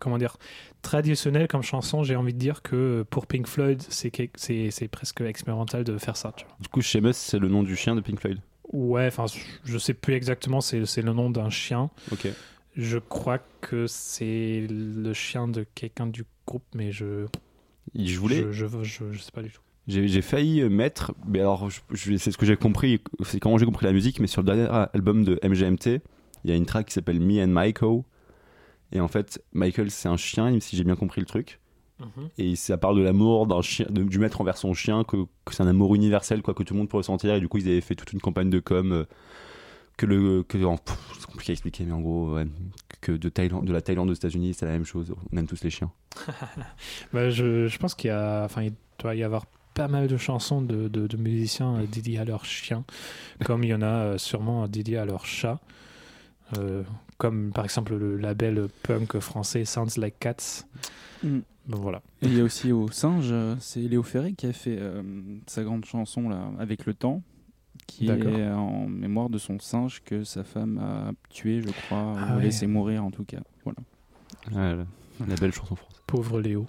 D: comment dire, traditionnel comme chanson. J'ai envie de dire que pour Pink Floyd c'est que- c'est c'est presque expérimental de faire ça. Tu vois.
B: Du coup, Seamus, c'est le nom du chien de Pink Floyd.
D: Ouais, enfin je sais plus exactement. C'est le nom d'un chien.
B: Ok.
D: Je crois que c'est le chien de quelqu'un du groupe, mais je
B: Je voulais.
D: je, je, je- je sais pas du tout.
B: J'ai failli euh, mettre, mais alors c'est ce que j'ai compris, c'est comment j'ai compris la musique, mais sur le dernier album de MGMT, il y a une track qui s'appelle Me and Michael. Et en fait, Michael, c'est un chien, si j'ai bien compris le truc. Et ça parle de l'amour d'un du maître envers son chien, que, c'est un amour universel, quoi, que tout le monde peut ressentir. Et du coup, ils avaient fait toute une campagne de com. euh, que le. Que, c'est compliqué à expliquer, mais en gros, que de, Thaïlande, de la Thaïlande aux États-Unis, c'est la même chose. On aime tous les chiens.
D: Bah, je, je pense qu'il y a, enfin, il doit y avoir pas mal de chansons de, de, musiciens euh, dédiées à leurs chiens, comme il y en a euh, sûrement dédiées à leurs chats. Comme par exemple le label punk français Sounds Like Cats.
C: Mm.
D: Voilà.
C: Et il y a aussi au singe, c'est Léo Ferré qui a fait euh, sa grande chanson là, avec le temps, qui est en mémoire de son singe que sa femme a tué, je crois,
D: Ah
C: ou
D: ouais.
C: laissé mourir en tout cas. Voilà.
B: La, belle chanson française.
D: Pauvre Léo.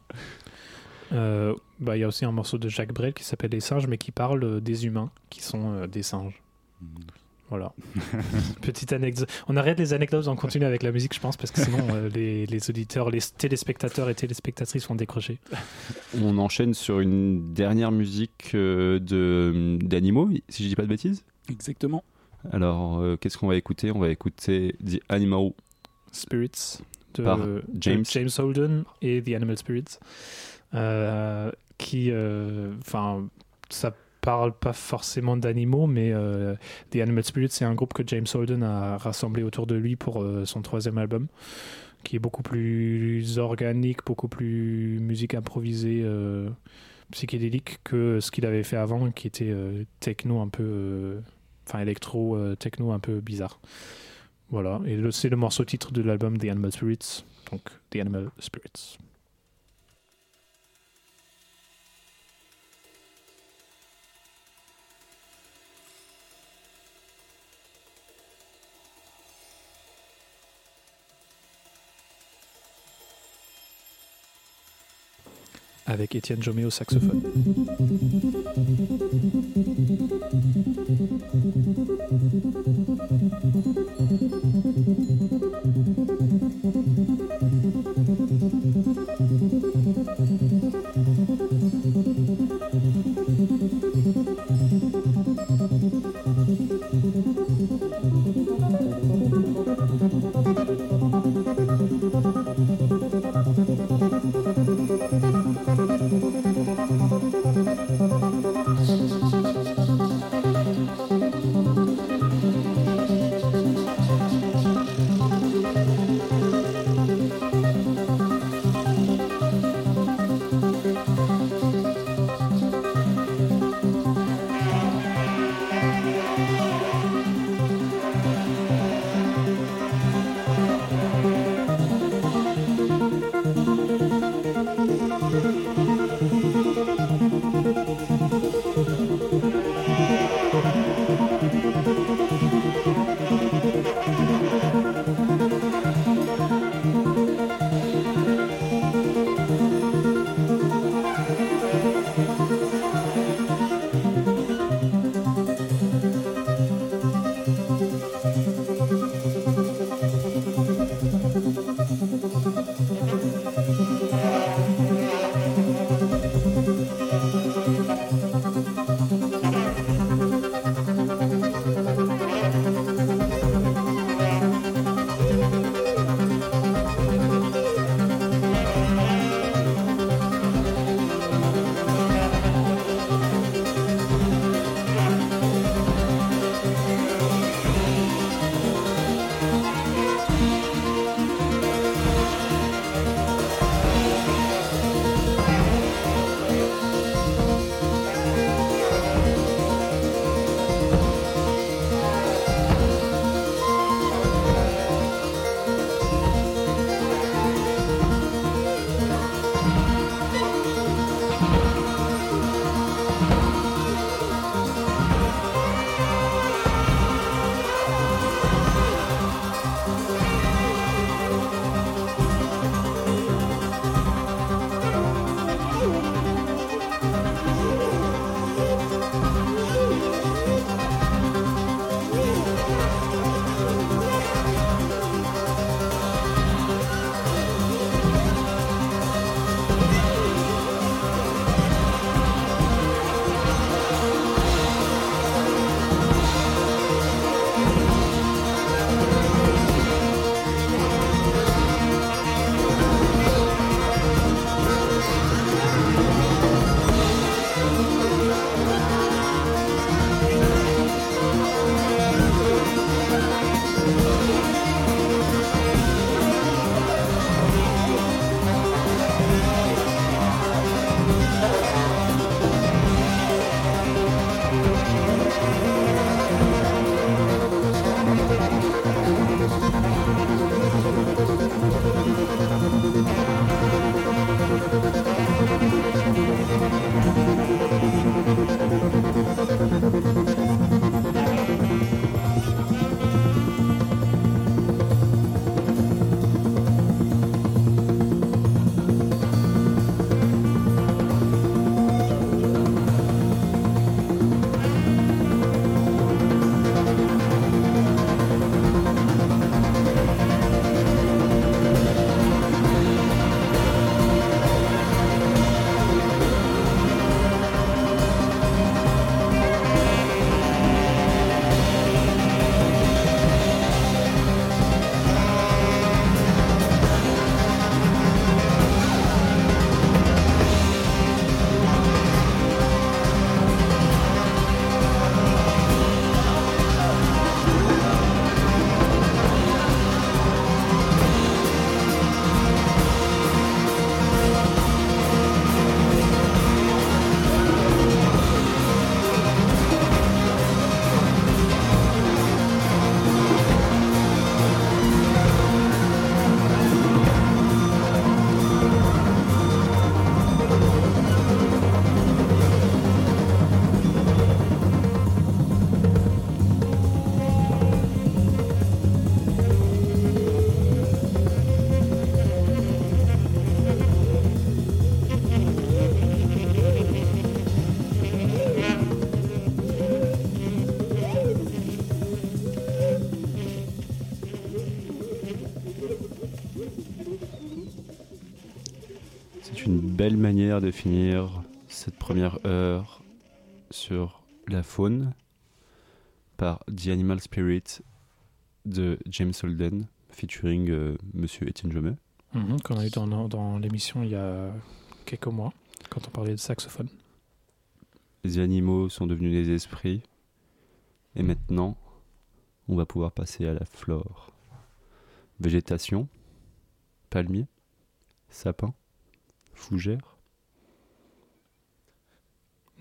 D: Euh, bah, Il y a aussi un morceau de Jacques Brel qui s'appelle Les singes, mais qui parle euh, des humains qui sont euh, des singes. Voilà. Petite anecdote. On arrête les anecdotes, on continue avec la musique, je pense, parce que sinon euh, les, les auditeurs, les téléspectateurs et téléspectatrices vont décrocher.
B: On enchaîne sur une dernière musique euh, de d'animaux, si je dis pas de bêtises.
C: Exactement.
B: Alors, euh, qu'est-ce qu'on va écouter? On va écouter The Animal
D: Spirits de,
B: Par
D: de
B: James.
D: James Holden et The Animal Spirits, euh, qui, euh, enfin, ça parle pas forcément d'animaux, mais euh, The Animal Spirits, c'est un groupe que James Holden a rassemblé autour de lui pour euh, son troisième album, qui est beaucoup plus organique, beaucoup plus musique improvisée, euh, psychédélique que ce qu'il avait fait avant, qui était techno un peu, enfin électro techno un peu bizarre. Voilà, et c'est le morceau titre de l'album The Animal Spirits, donc The Animal Spirits. Avec Étienne Jomé au saxophone.
B: Manière de finir cette première heure sur la faune par The Animal Spirit de James Holden, featuring euh, Monsieur Étienne Jomet.
D: Mhm, Qu'on a eu dans, dans l'émission il y a quelques mois, quand on parlait de saxophone.
B: Les animaux sont devenus des esprits. Et maintenant, on va pouvoir passer à la flore. Végétation, palmier, sapin, fougère,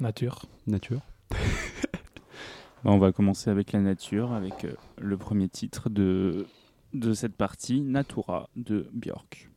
D: Nature.
B: nature.
C: Bah, on va commencer avec la nature, avec euh, le premier titre de, de cette partie, Natura de Björk.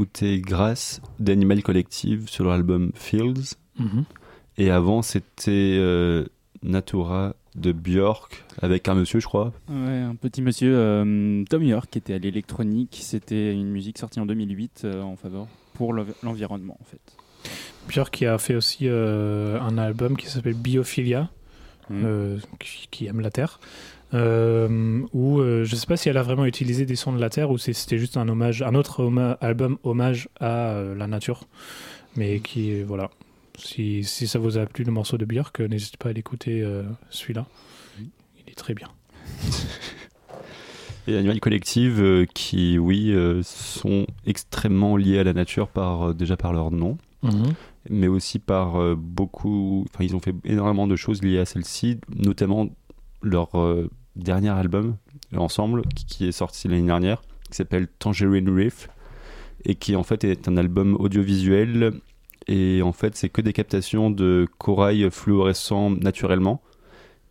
B: Écoutait Grâce d'Animal Collective sur leur album Fields.
D: Mhm.
B: Et avant, c'était euh, Natura de Björk avec un monsieur, je crois.
K: Ouais, un petit monsieur euh, Tom York qui était à l'électronique. C'était une musique sortie en 2008 euh, en faveur pour l'env- l'environnement en fait.
D: Björk qui a fait aussi euh, un album qui s'appelle Biophilia,
K: Mhm.
D: euh, qui, qui aime la Terre. Euh, où euh, je sais pas si elle a vraiment utilisé des sons de la Terre ou si c'était juste un hommage, un autre homa- album hommage à euh, la nature, mais qui voilà. Si, si ça vous a plu le morceau de Björk, euh, n'hésitez pas à l'écouter euh, celui-là. Il est très bien.
B: Et Animal Collective euh, qui, oui, euh, sont extrêmement liés à la nature par, euh, déjà par leur nom. mais aussi par beaucoup. Enfin, ils ont fait énormément de choses liées à celle-ci, notamment leur euh, dernier album ensemble, qui, est sorti l'année dernière, qui s'appelle Tangerine Reef, et qui en fait est un album audiovisuel. Et en fait, c'est que des captations de corail fluorescent naturellement.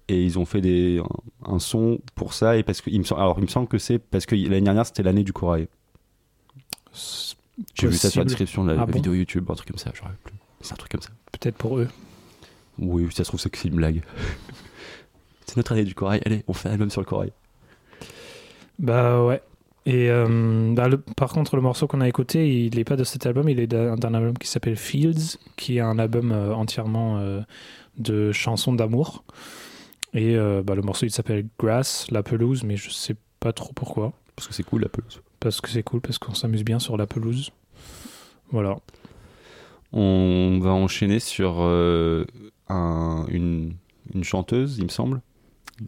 B: Et ils ont fait des, un, un son pour ça. Et parce que, il me, alors, il me semble que c'est parce que l'année dernière, c'était l'année du corail. J'ai vu ça sur la description de la
D: Ah bon
B: vidéo YouTube, un truc comme ça. C'est un truc comme ça.
D: Peut-être pour eux.
B: Oui, ça se trouve, c'est que c'est une blague. c'est notre année du corail. Allez, on fait un album sur le corail.
D: Bah ouais. Et euh, bah, le- par contre, le morceau qu'on a écouté, il n'est pas de cet album, il est d'un album qui s'appelle Fields, qui est un album euh, entièrement euh, de chansons d'amour. Et bah, le morceau, il s'appelle Grass, la pelouse, mais je sais pas trop pourquoi.
B: Parce que c'est cool la pelouse.
D: Parce que c'est cool, parce qu'on s'amuse bien sur la pelouse. Voilà.
B: On va enchaîner sur un- une, une chanteuse, il me semble.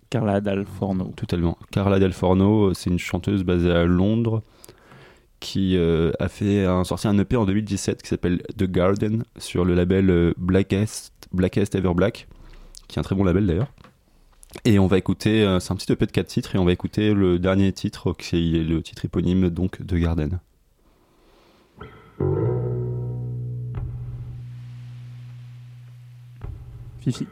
K: Carla Dal Forno.
B: Totalement. Carla Del Forno, c'est une chanteuse basée à Londres qui euh, a fait un, sorti un EP en 2017 qui s'appelle The Garden sur le label euh, Blackest, Blackest Ever Black, qui est un très bon label d'ailleurs. Et on va écouter, euh, c'est un petit EP de 4 titres, et on va écouter le dernier titre qui est le titre éponyme donc de Garden.
K: Fifi.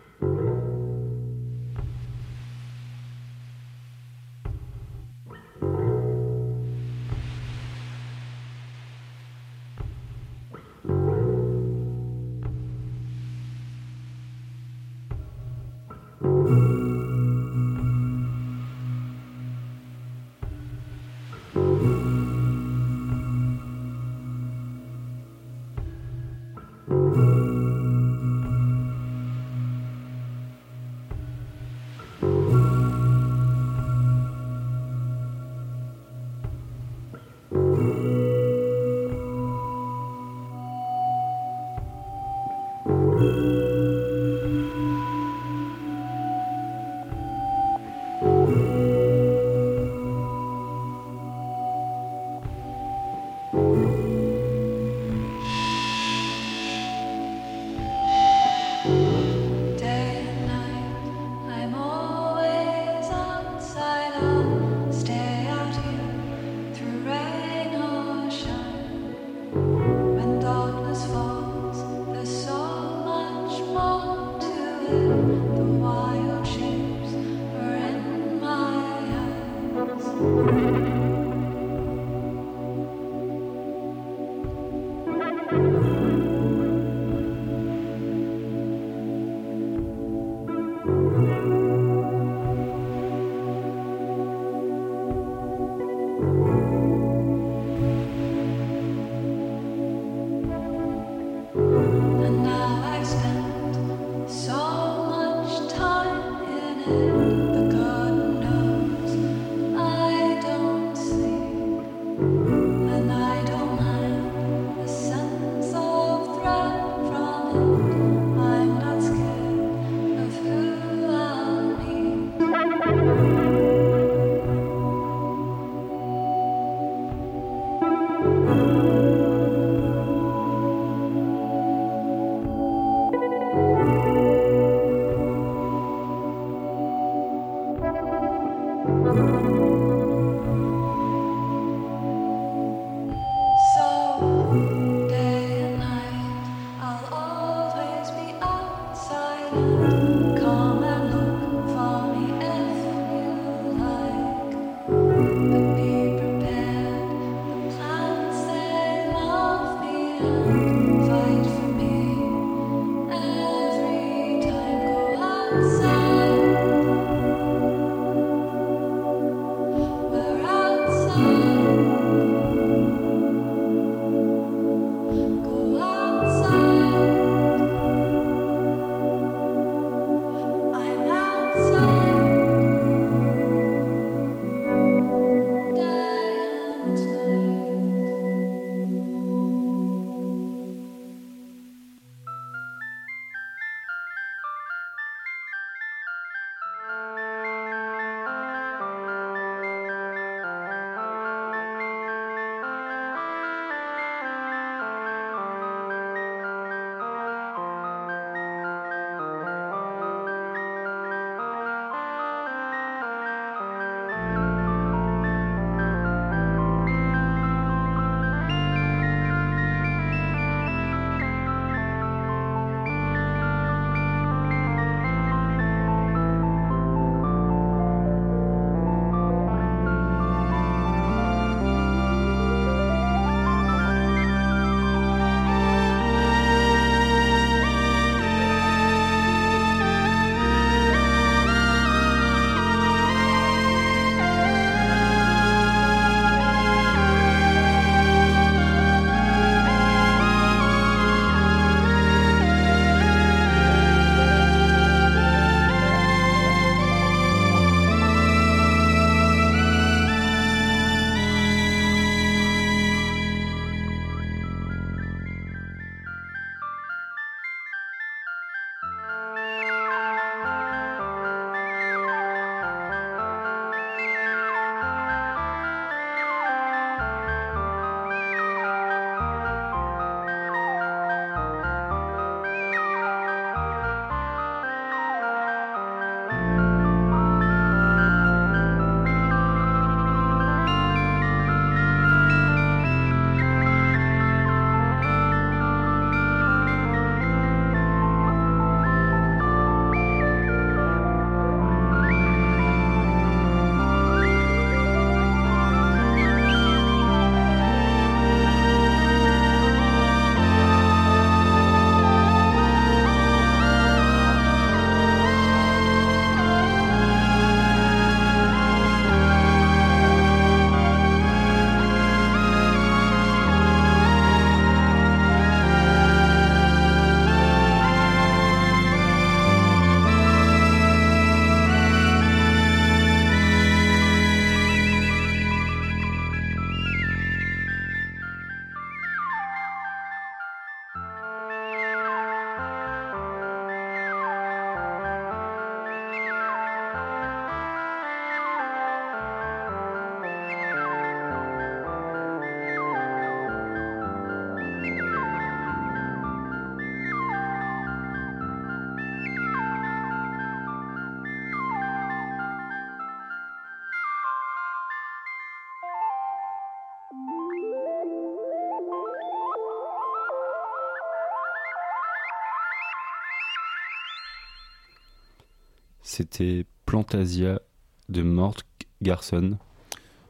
B: C'était Plantasia de Mort Garson.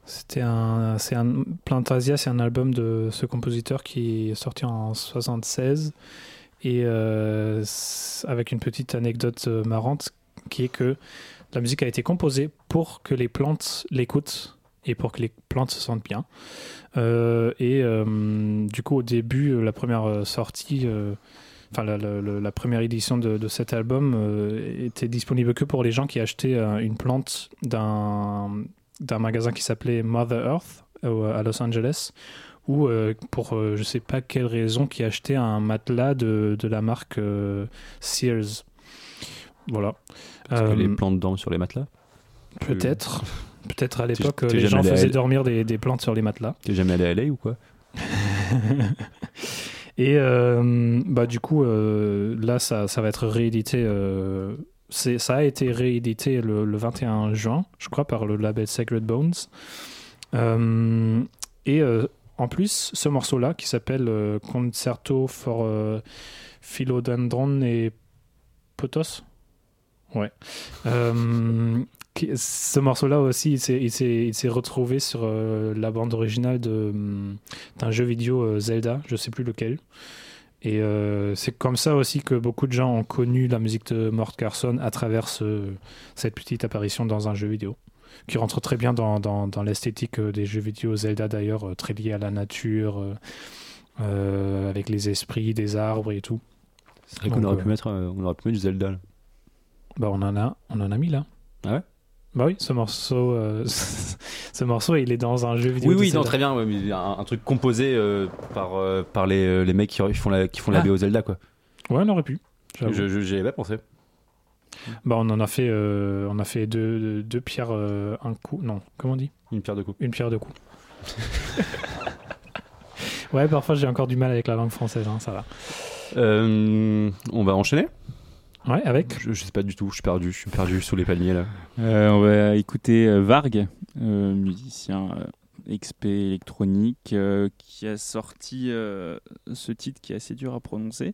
D: C'était un, c'est un Plantasia, c'est un album de ce compositeur qui est sorti en 76 et euh, avec une petite anecdote euh, marrante qui est que la musique a été composée pour que les plantes l'écoutent et pour que les plantes se sentent bien. Euh, et du coup, au début, la première sortie, enfin la, la- la- la première édition de, de cet album euh, était disponible que pour les gens qui achetaient euh, une plante d'un d'un magasin qui s'appelait Mother Earth euh, à Los Angeles ou euh, pour je sais pas quelle raison qui achetait un matelas de, de la marque Sears. Voilà.
B: Parce que les plantes dedans sur les matelas?
D: Peut-être. Peut-être à l'époque, les gens faisaient dormir des, des plantes sur les matelas.
B: T'es jamais allé à LA ou quoi?
D: Et euh, bah, du coup, euh, là, ça, ça va être réédité. euh, ça a été réédité le, le 21 juin, je crois, par le label Sacred Bones. Et en plus, ce morceau-là, qui s'appelle Concerto for Philodendron et Potos. Ouais. Ce morceau-là aussi, il s'est- retrouvé sur euh, la bande originale hum, d'un jeu vidéo euh, Zelda, je sais plus lequel. Et euh, c'est comme ça aussi que beaucoup de gens ont connu la musique de Mort Carson à travers ce- cette petite apparition dans un jeu vidéo, qui rentre très bien dans, dans, dans l'esthétique des jeux vidéo Zelda d'ailleurs, très lié à la nature, avec les esprits des arbres et tout.
B: C'est vrai qu'on aurait pu mettre, on aurait pu mettre du Zelda. là.
D: Bah on en a, on en a mis là.
B: Ah ouais?
D: Bah oui, ce morceau, euh, ce morceau, il est dans un jeu vidéo.
B: Oui,
D: de
B: oui, non, très bien. ouais, mais un, un truc composé euh, par, euh, par les, les mecs qui, font la, qui font la
D: Ah.
B: BO Zelda, quoi.
D: Ouais, on aurait pu.
B: j'y avais pas pensé.
D: Bah on en a fait, on a fait deux, deux, deux pierres, un coup. Non, comment on dit?
B: Une pierre de coups.
D: Une pierre deux coups. ouais, parfois j'ai encore du mal avec la langue française, hein, ça va.
B: On va enchaîner?
D: Ouais, avec
B: je, je sais pas du tout, je suis perdu, je suis perdu sous les palmiers là.
C: Euh, on va écouter euh, Varg, euh, musicien euh, XP électronique, euh, qui a sorti euh, ce titre qui est assez dur à prononcer.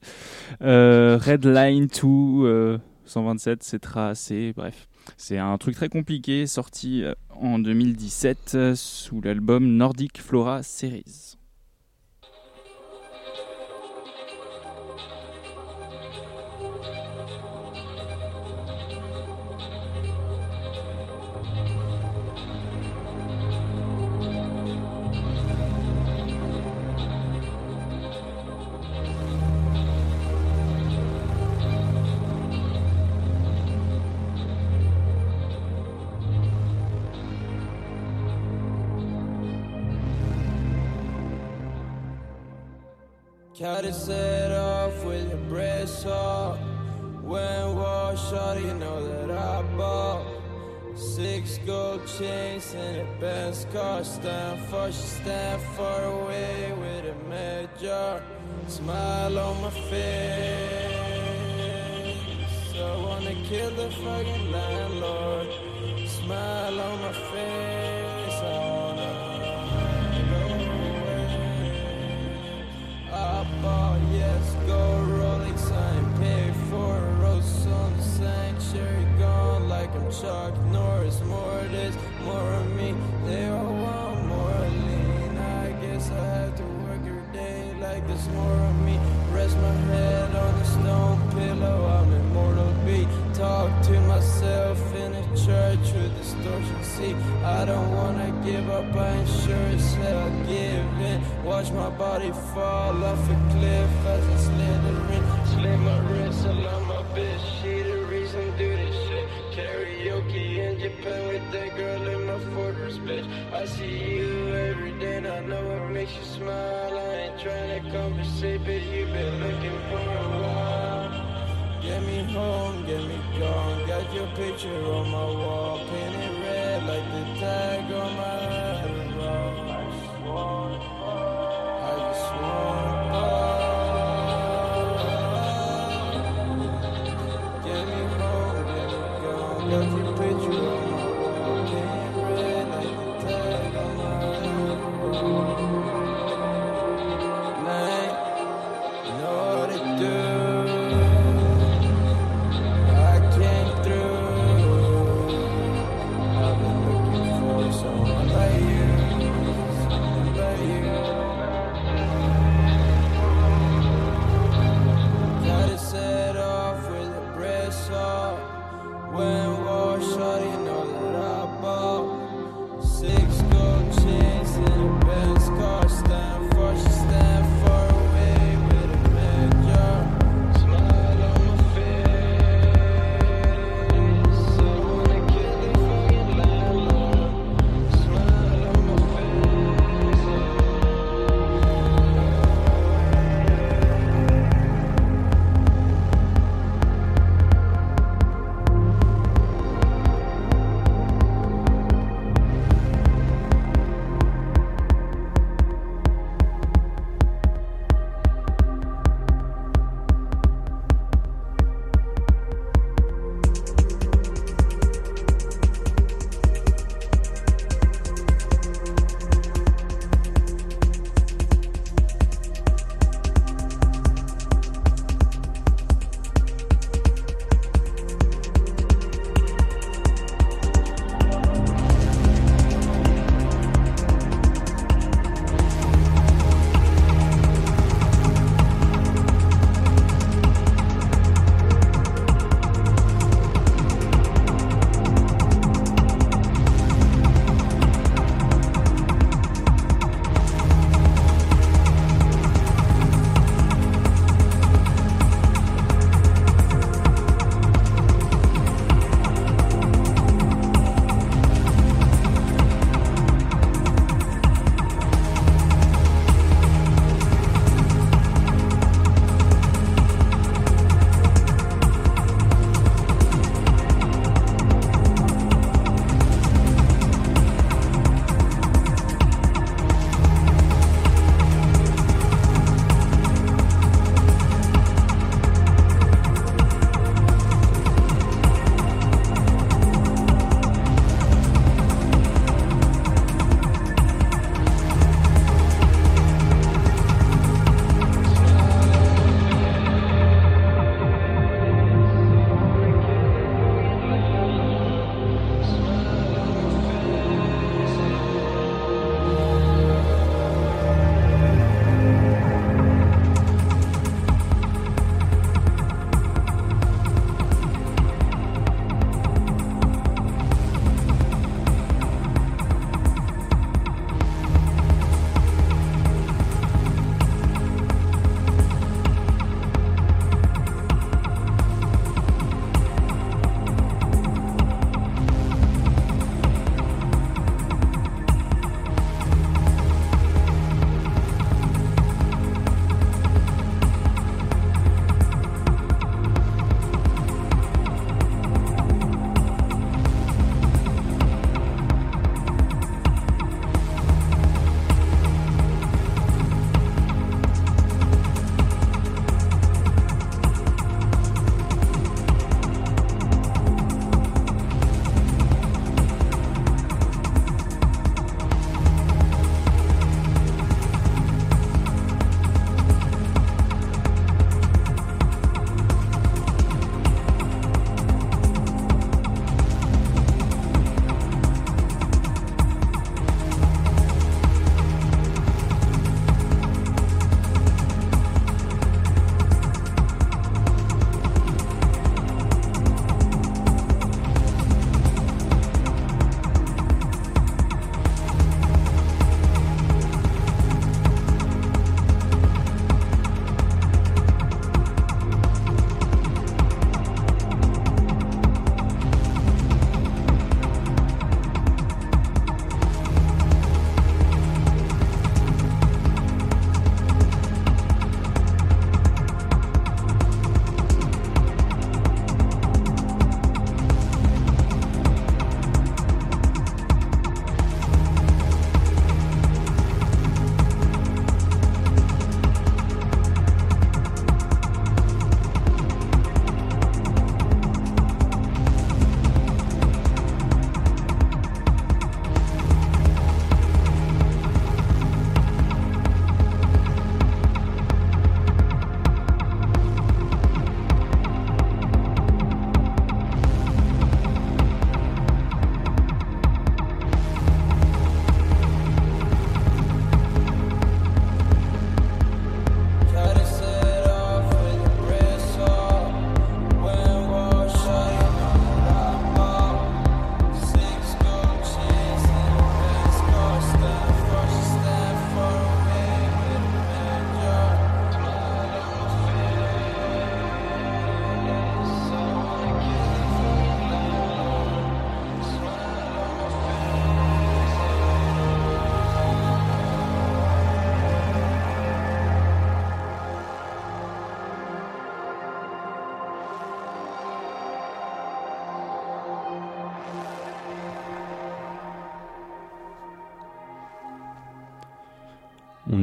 C: Euh, Red Line 2, euh, 127, c'est tracé, bref. C'est un truc très compliqué, sorti en 2017 euh, sous l'album Nordic Flora Series.
J: Cut it set off with your breast off. When wall shot, you know that I bought six gold chains and a best car. Stand for, she stand far away with a major smile on my face. I wanna kill the fucking landlord. Smile on my face. Chuck. More this, more of me. They all want more. I guess I have to work like more of me. Rest my head on a stone pillow, I'm immortal. See, I don't wanna give up, I ain't sure as hell give in. Watch my body fall off a cliff as I slithering. Slit my wrist, I love my bitch. She the reason do this shit. Karaoke in Japan with that girl in my fortress, bitch. I see you every day, and I know it makes you smile. I ain't trying to conversate, but you been looking for a while. Get me home, get me gone. Got your picture on my wall, painted the tag on my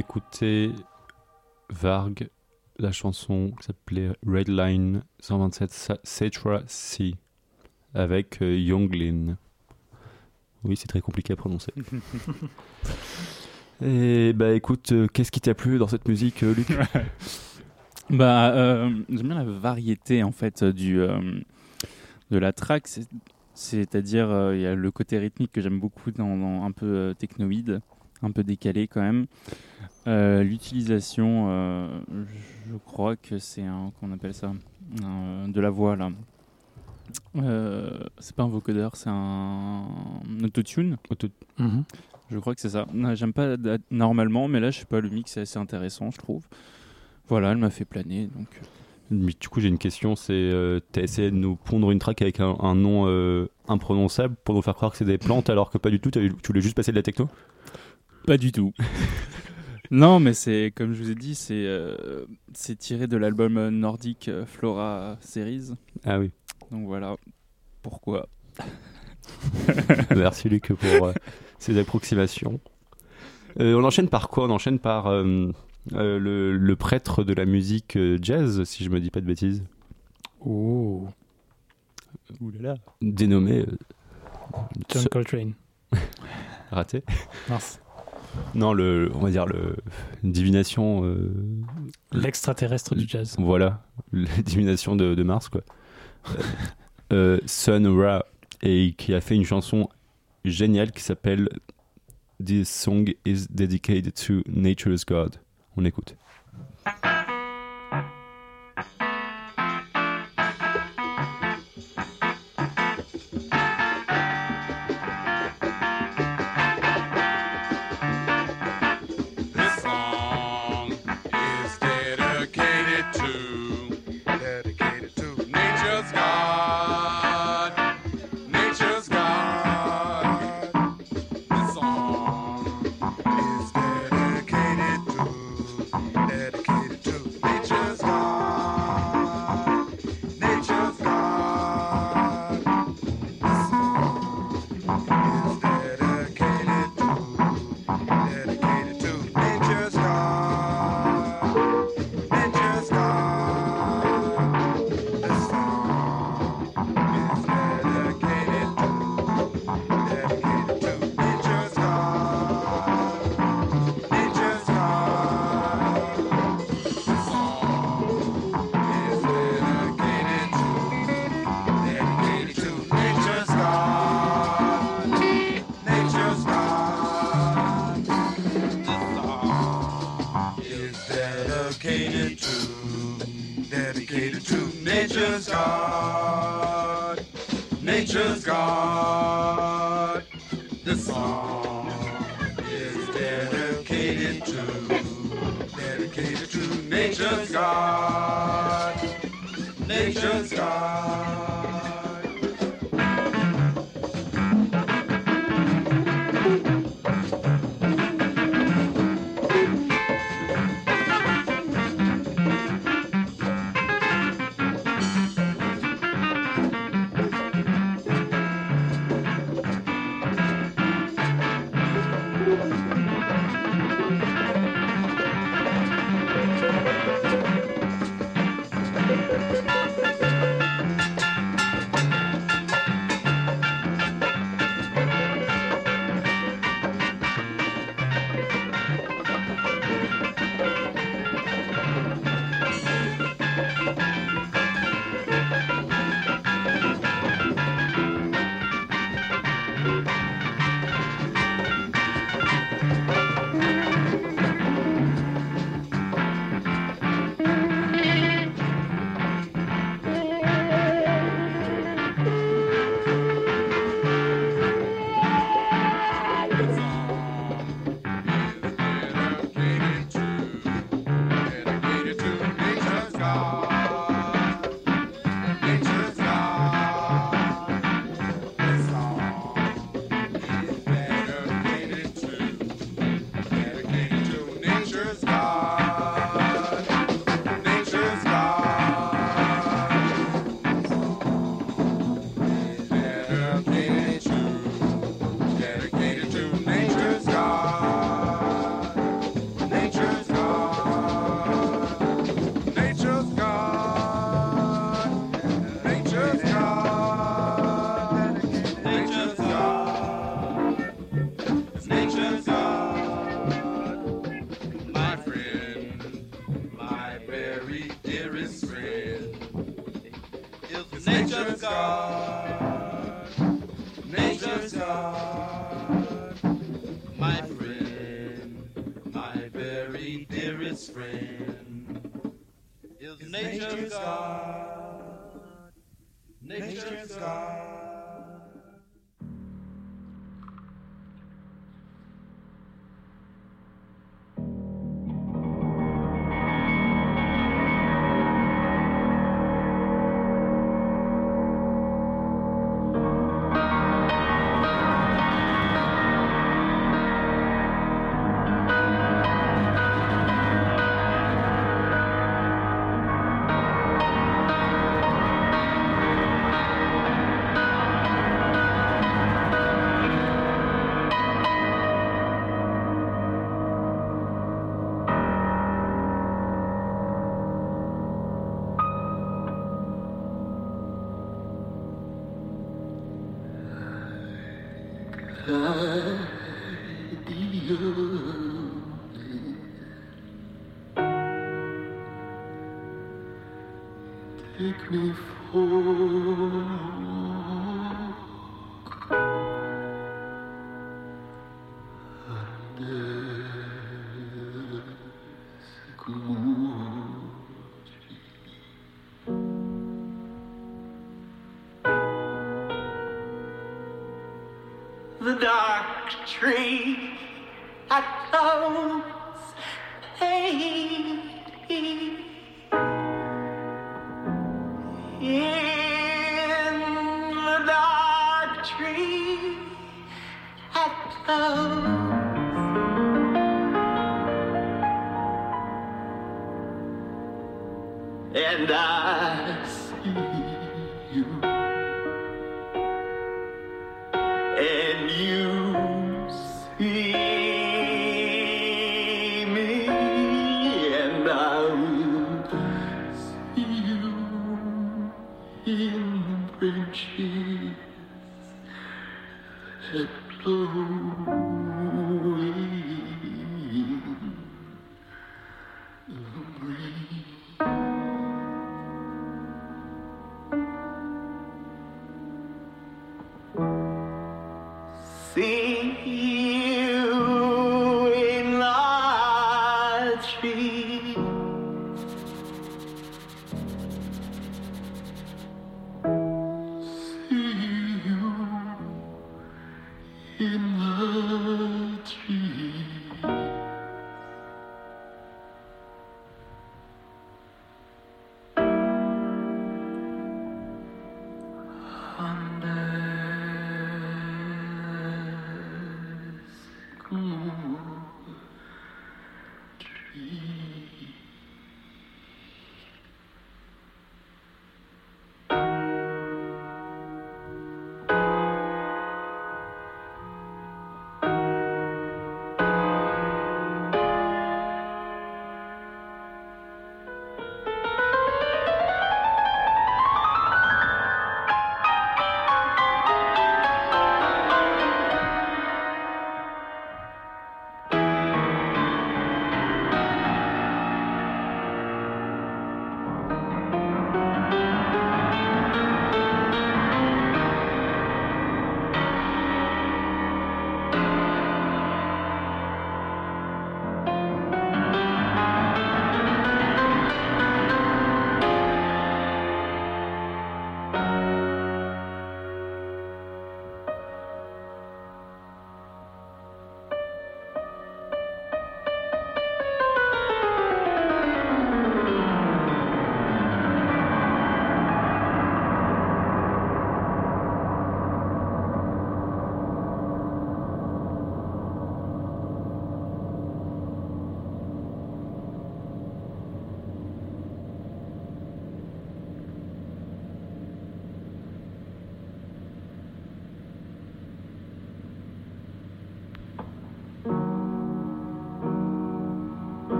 J: On
B: écoutait Varg, la chanson qui s'appelait Red Line 127 Sa- Cetra C avec euh, Younglin. Oui, c'est très compliqué à prononcer. Et bah écoute, euh, qu'est-ce qui t'a plu dans cette musique, euh, Luc?
C: Bah, euh, j'aime bien la variété en fait du euh, de la track, c'est- c'est-à-dire il y a le côté rythmique que j'aime beaucoup dans, dans un peu technoïde, un peu décalé quand même. Euh, L'utilisation, euh, je crois que c'est un qu'on appelle ça un- de la voix là. Euh, c'est pas un vocodeur, c'est un autotune.
D: Mhm.
C: Je crois que c'est ça. J'aime pas normalement, mais là, je sais pas, le mix est assez intéressant, je trouve. Voilà, elle m'a fait planer, donc.
B: Mais du coup, j'ai une question, c'est euh, t'as essayé de nous pondre une track avec un, un nom euh, imprononçable pour nous faire croire que c'est des plantes alors que pas du tout, tu voulais juste passer de la techno?
C: Pas du tout. non, mais c'est comme je vous ai dit, c'est euh, c'est tiré de l'album euh, nordique euh, Flora Series.
B: Ah oui.
C: Donc voilà pourquoi?
B: Merci Luc pour euh, ces approximations. Euh, on enchaîne par quoi? On enchaîne par euh, euh, le, le prêtre de la musique euh, jazz, si je me dis pas de bêtises.
D: Oh,
C: Ouh là là.
B: Dénommé euh,
D: John Coltrane.
B: raté.
D: Mince.
B: Non, le, on va dire le une divination. euh,
D: L'extraterrestre du jazz.
B: Voilà, la divination de, de Mars, quoi. Euh, euh, Sun Ra, et qui a fait une chanson géniale qui s'appelle This song is dedicated to nature's God. On écoute.
L: Nature's God, nature's God.
D: screen.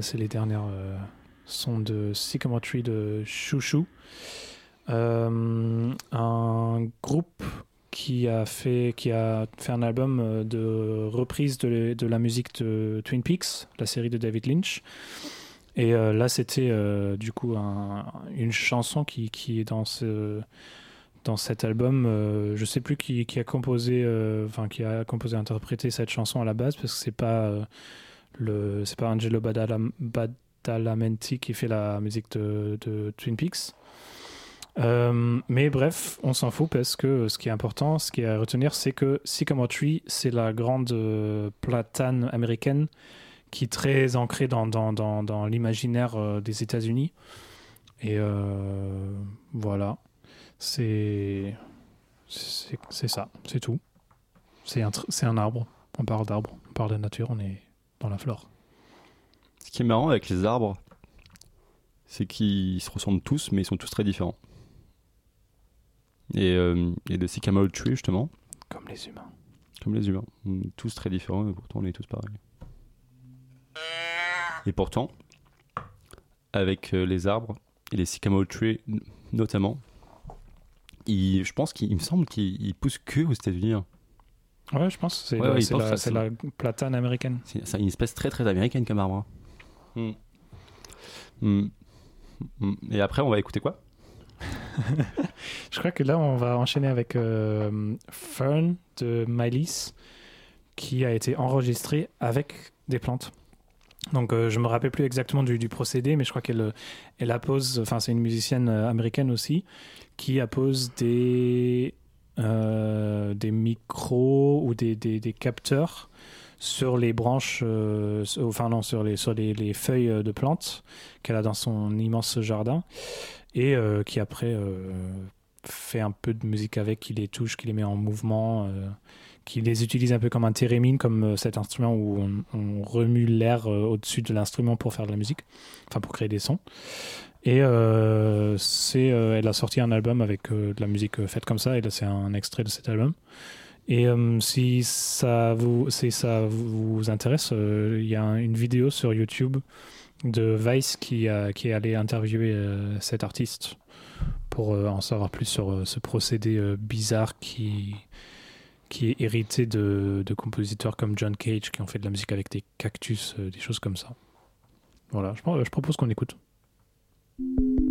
D: C'est les dernières euh, sons de Sycamore Tree de Chouchou. Euh, un groupe qui a fait, qui a fait un album euh, de reprise de, de la musique de Twin Peaks, la série de David Lynch. Et euh, là, c'était euh, du coup un- une chanson qui, qui est dans dans cet album. Euh, je sais plus qui, qui a composé, euh, enfin qui a composé, interprété cette chanson à la base parce que c'est pas euh, le, c'est pas Angelo Badalam- Badalamenti qui fait la musique de, Twin Peaks. Euh, mais bref, on s'en fout parce que ce qui est important, ce qui est à retenir, c'est que Sycamore Tree, c'est la grande euh, platane américaine qui est très ancrée dans, l'imaginaire euh, des États-Unis. Et voilà, c'est ça, c'est tout. C'est un, un arbre. On parle d'arbre, on parle de nature, on est dans la flore.
B: Ce qui est marrant avec les arbres, c'est qu'ils se ressemblent tous, mais ils sont tous très différents. Et, euh, et de Sycamore Tree, justement,
D: Comme les humains.
B: comme les humains, on est tous très différents, et pourtant on est tous pareils. Et pourtant, avec euh, les arbres, et les Sycamore Tree n- notamment, ils- je pense qu'il il me semble qu'ils ils poussent que aux États-Unis. hein.
D: Ouais, je pense. C'est
B: Ouais,
D: la,
B: ouais, ça,
D: platane américaine.
B: C'est une espèce très très américaine comme arbre. hein. Mm. Mm. Et après, on va écouter quoi?
D: Je crois que là, on va enchaîner avec euh, Fern de Mylis, qui a été enregistré avec des plantes. Donc, euh, je me rappelle plus exactement du, du procédé, mais je crois qu'elle elle appose, enfin, c'est une musicienne euh, américaine aussi, qui appose des, des micros ou des, des, capteurs sur les branches, euh, enfin non, sur les, sur les, les feuilles euh, de plantes qu'elle a dans son immense jardin et euh, qui après euh, fait un peu de musique avec, qui les touche, qui les met en mouvement, euh, qui les utilise un peu comme un thérémine, comme euh, cet instrument où on, remue l'air euh, au-dessus de l'instrument pour faire de la musique, enfin pour créer des sons. Et euh, c'est, euh, elle a sorti un album avec euh, de la musique faite comme ça, et là c'est un extrait de cet album. Et si ça vous, si ça vous intéresse, il y a un- une vidéo sur YouTube de Vice qui, a, qui est allé interviewer cet artiste pour en savoir plus sur ce procédé bizarre qui, qui est hérité de, compositeurs comme John Cage qui ont fait de la musique avec des cactus, des choses comme ça. Voilà, je, je propose qu'on écoute.
M: Si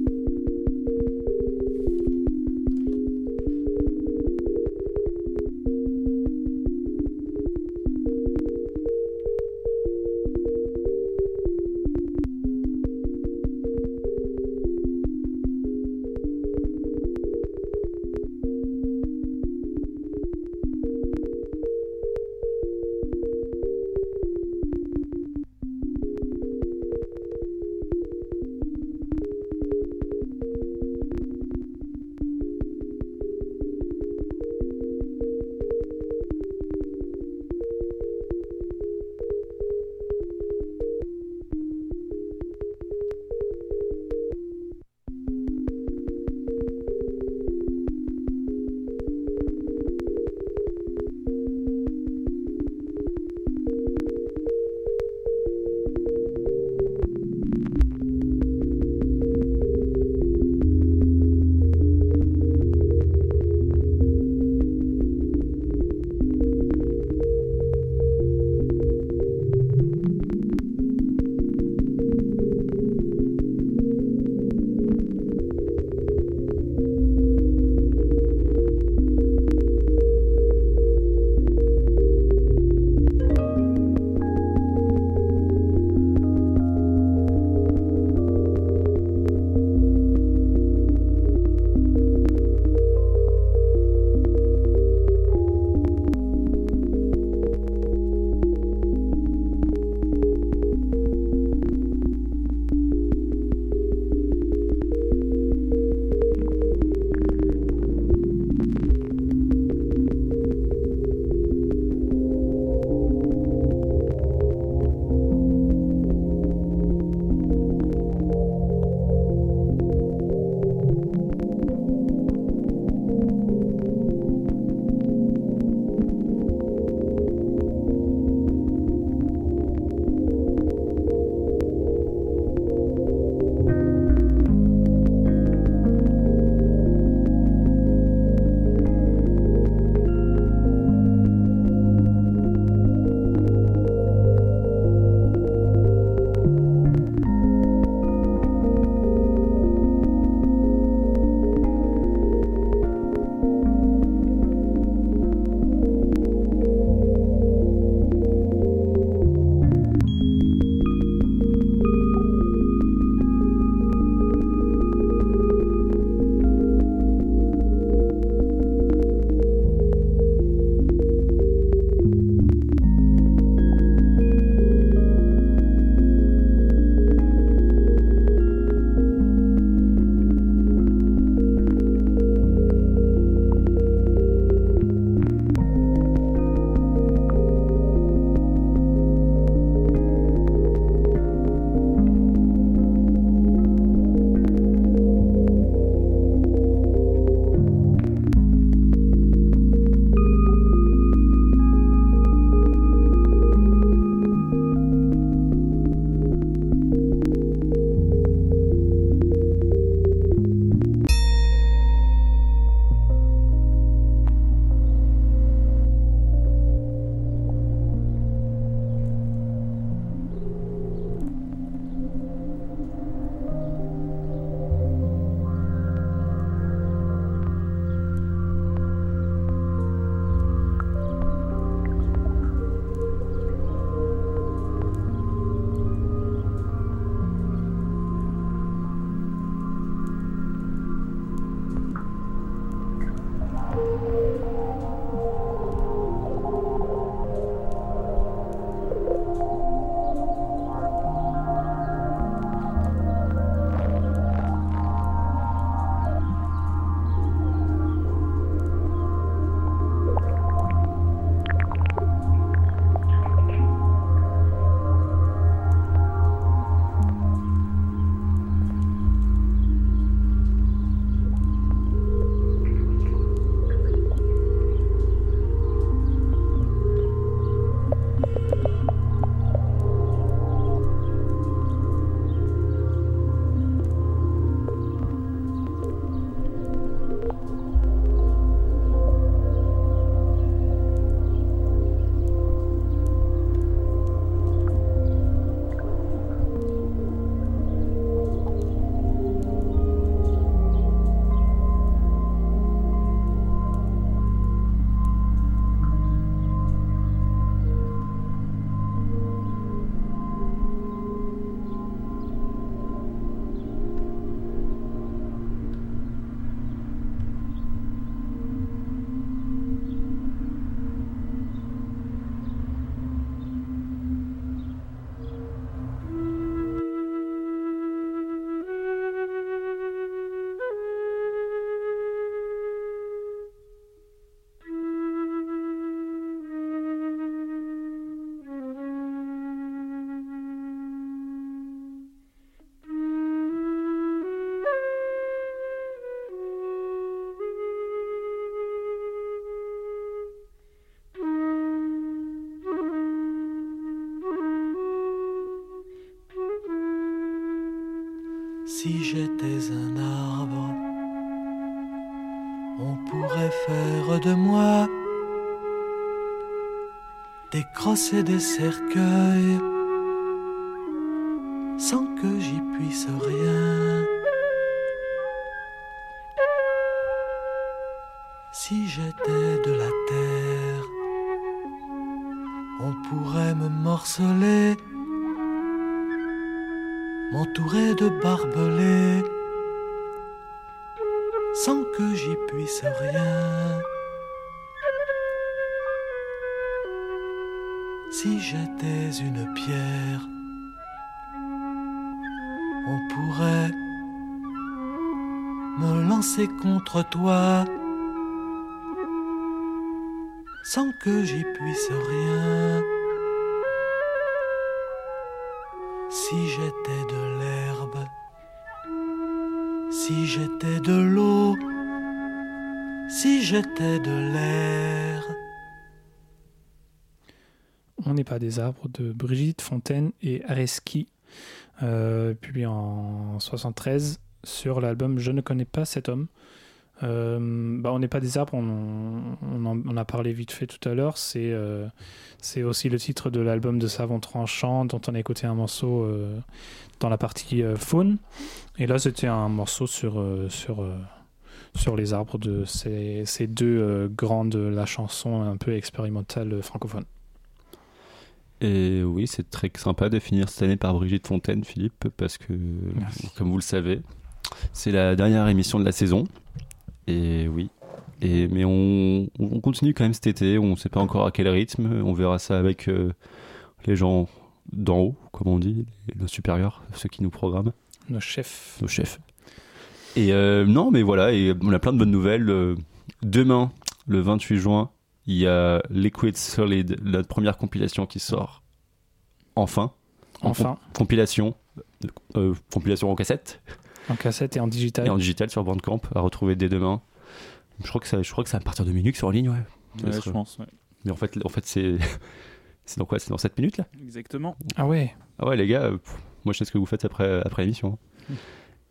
M: et des cercueils. Sans que j'y puisse rien. Si j'étais de la terre, on pourrait me morceler, m'entourer de barbelés, contre toi sans que j'y puisse rien. Si j'étais de l'herbe, si j'étais de l'eau, si j'étais de l'air.
D: On n'est pas des arbres de Brigitte Fontaine et Areski, euh, publié en 73 sur l'album Je ne connais pas cet homme. Euh, bah, on n'est pas des arbres, on, on en- on a parlé vite fait tout à l'heure. C'est euh, c'est aussi le titre de l'album de Savon Tranchant dont on a écouté un morceau euh, dans la partie faune. Et là, c'était un morceau sur, sur, sur les arbres de ces, ces deux de la chanson un peu expérimentale francophone.
B: Et oui, c'est très sympa de finir cette année par Brigitte Fontaine, Philippe, parce que,
D: Merci.
B: comme vous le savez, c'est la dernière émission de la saison. Et oui. Et, mais on, on continue quand même cet été, on ne sait pas encore à quel rythme, on verra ça avec euh, les gens d'en haut, comme on dit, nos supérieurs, ceux qui nous programment,
D: Nos chefs.
B: nos chefs. Et euh, non, mais voilà, et on a plein de bonnes nouvelles. Euh, Demain, le 28 juin, il y a Liquid Solid, la première compilation qui sort. Enfin. En
D: Enfin,
B: com- compilation. euh, compilation en cassette
D: en cassette et en digital.
B: et en digital sur Bandcamp à retrouver dès demain. Je crois que ça, je crois que c'est à partir de Minux en ligne, ouais. Ça
C: Ouais,
B: serait-
C: je pense. ouais.
B: Mais en fait, en fait c'est c'est dans quoi? C'est dans 7 minutes là?
C: Exactement.
D: Ah ouais.
B: Ah ouais les gars, euh, pff, moi je sais ce que vous faites après après l'émission. hein.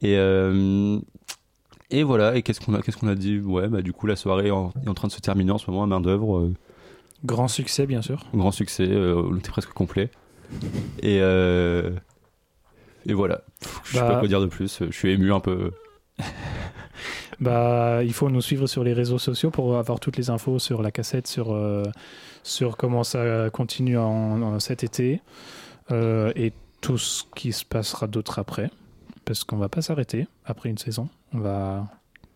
B: Et euh, et voilà, et qu'est-ce qu'on a qu'est-ce qu'on a dit? Ouais, bah du coup la soirée en- est en train de se terminer en ce moment à main d'œuvre, euh,
D: Grand succès, bien sûr.
B: grand succès, euh, on était presque complet. Et euh, et voilà, je sais
D: Bah-
B: pas quoi dire de plus, je suis ému un peu.
D: Bah, il faut nous suivre sur les réseaux sociaux pour avoir toutes les infos sur la cassette, sur, euh, sur comment ça continue en, en cet été euh, et tout ce qui se passera d'autre après. Parce qu'on va pas s'arrêter après une saison. On va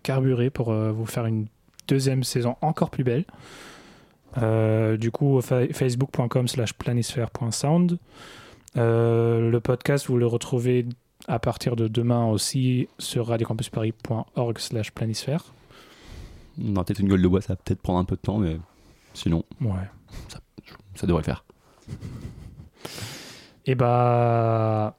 D: carburer pour euh, vous faire une deuxième saison encore plus belle. Du coup, fa- facebook.com slash planisphère.sound. Euh, le podcast, vous le retrouvez à partir de demain aussi sur radiocampusparis.org slash planisphère.
B: On aura peut-être une gueule de bois, ça va peut-être prendre un peu de temps, mais sinon,
D: Ouais.
B: ça devrait le faire.
D: Et bah,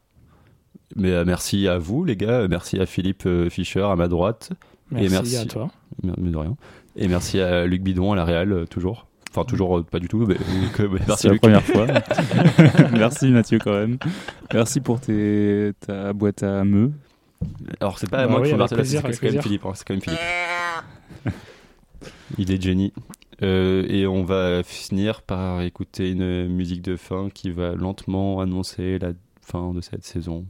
B: Mais euh, merci à vous, les gars. Merci à Philippe euh, Fischer à ma droite.
D: merci,
B: Et merci.
D: à toi.
B: Mais de rien. Et merci à Luc Bidon à la Real, euh, toujours. Enfin, toujours euh, pas du tout, mais, que- mais merci
C: la
B: Luc.
C: première fois. Merci Mathieu quand même. Merci pour tes, ta boîte à meux.
B: Alors, c'est pas à
D: Bah
B: moi
D: oui,
B: qu'il faut c'est quand même. Philippe. hein, c'est quand même Philippe. Il est Jenny. Euh, et on va finir par écouter une musique de fin qui va lentement annoncer la fin de cette saison.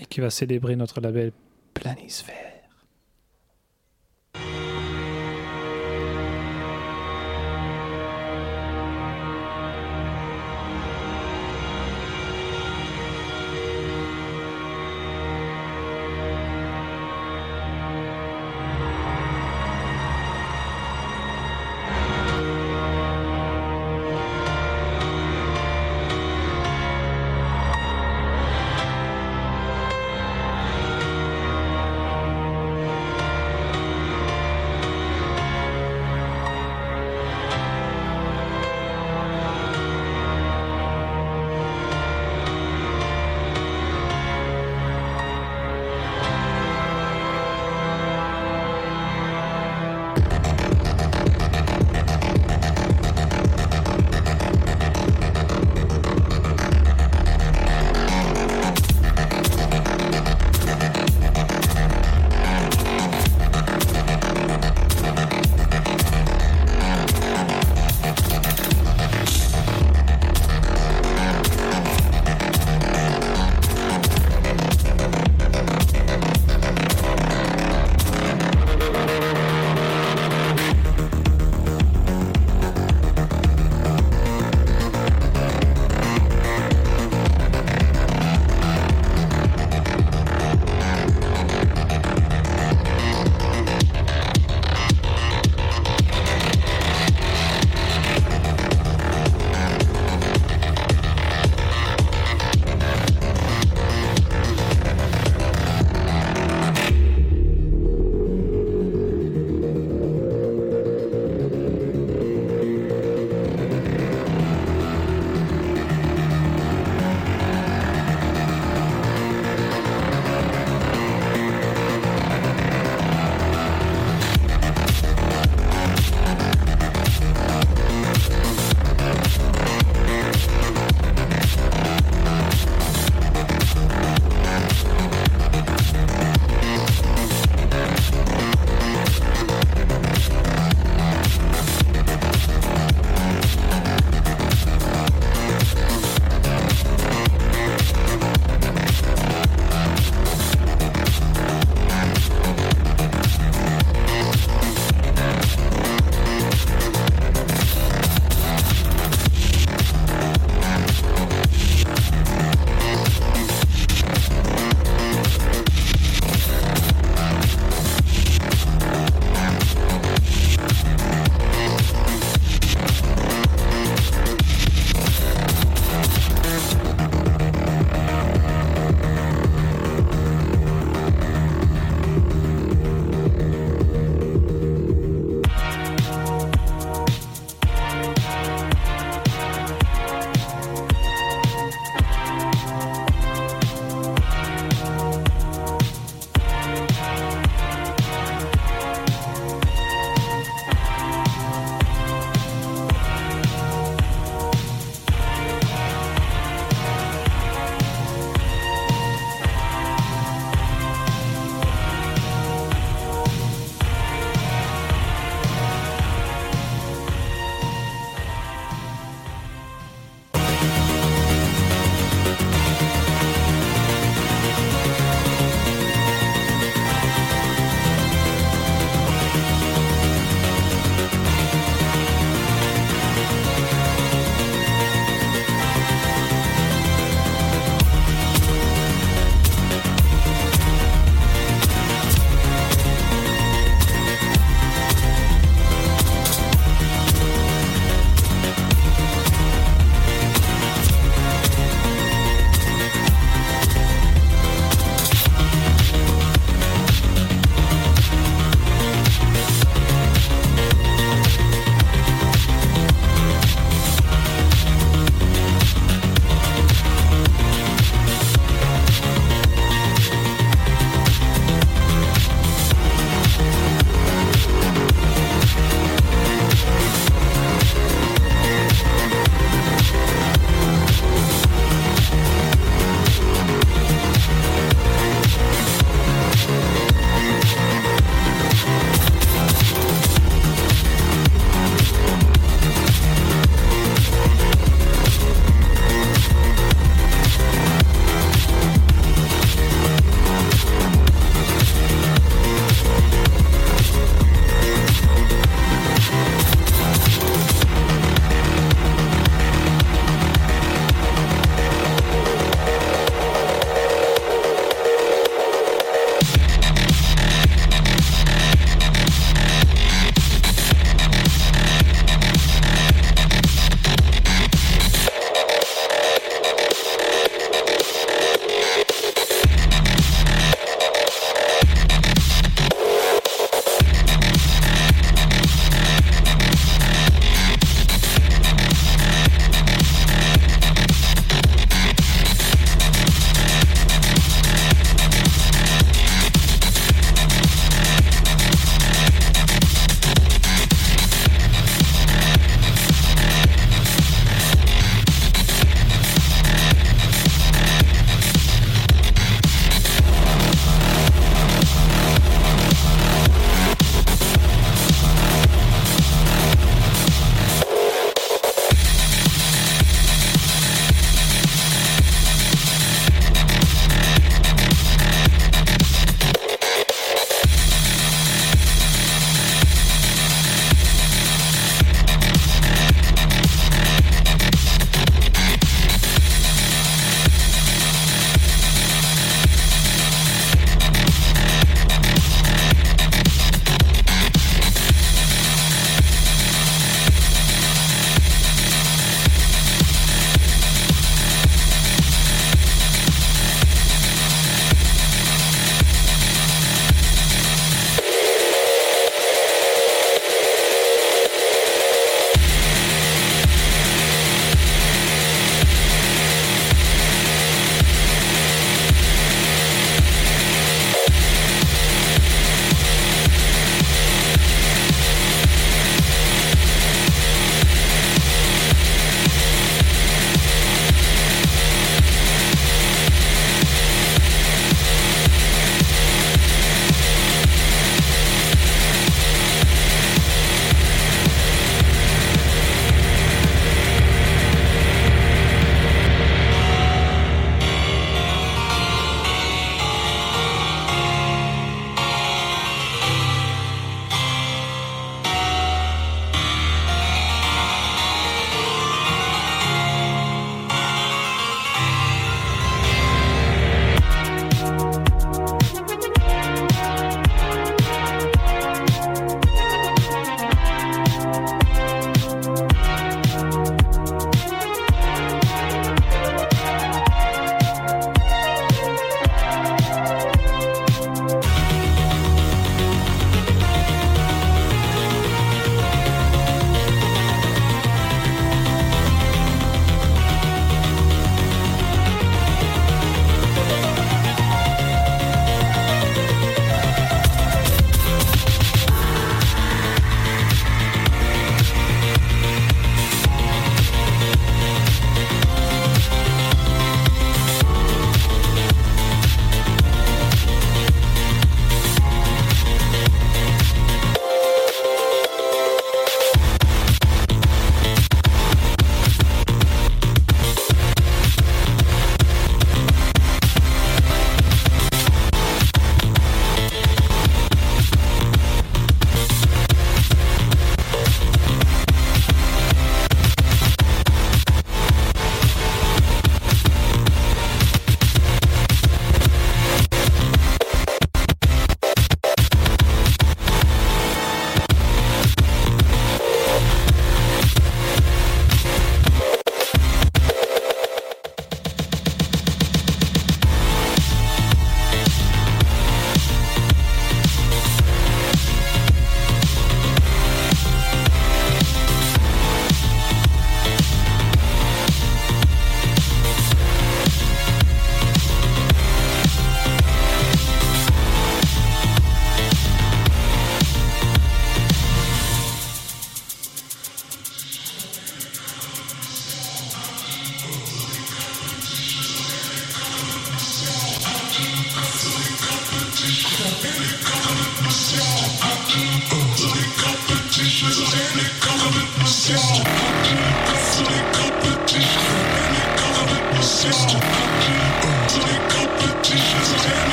D: Et qui va célébrer notre label Planisphère.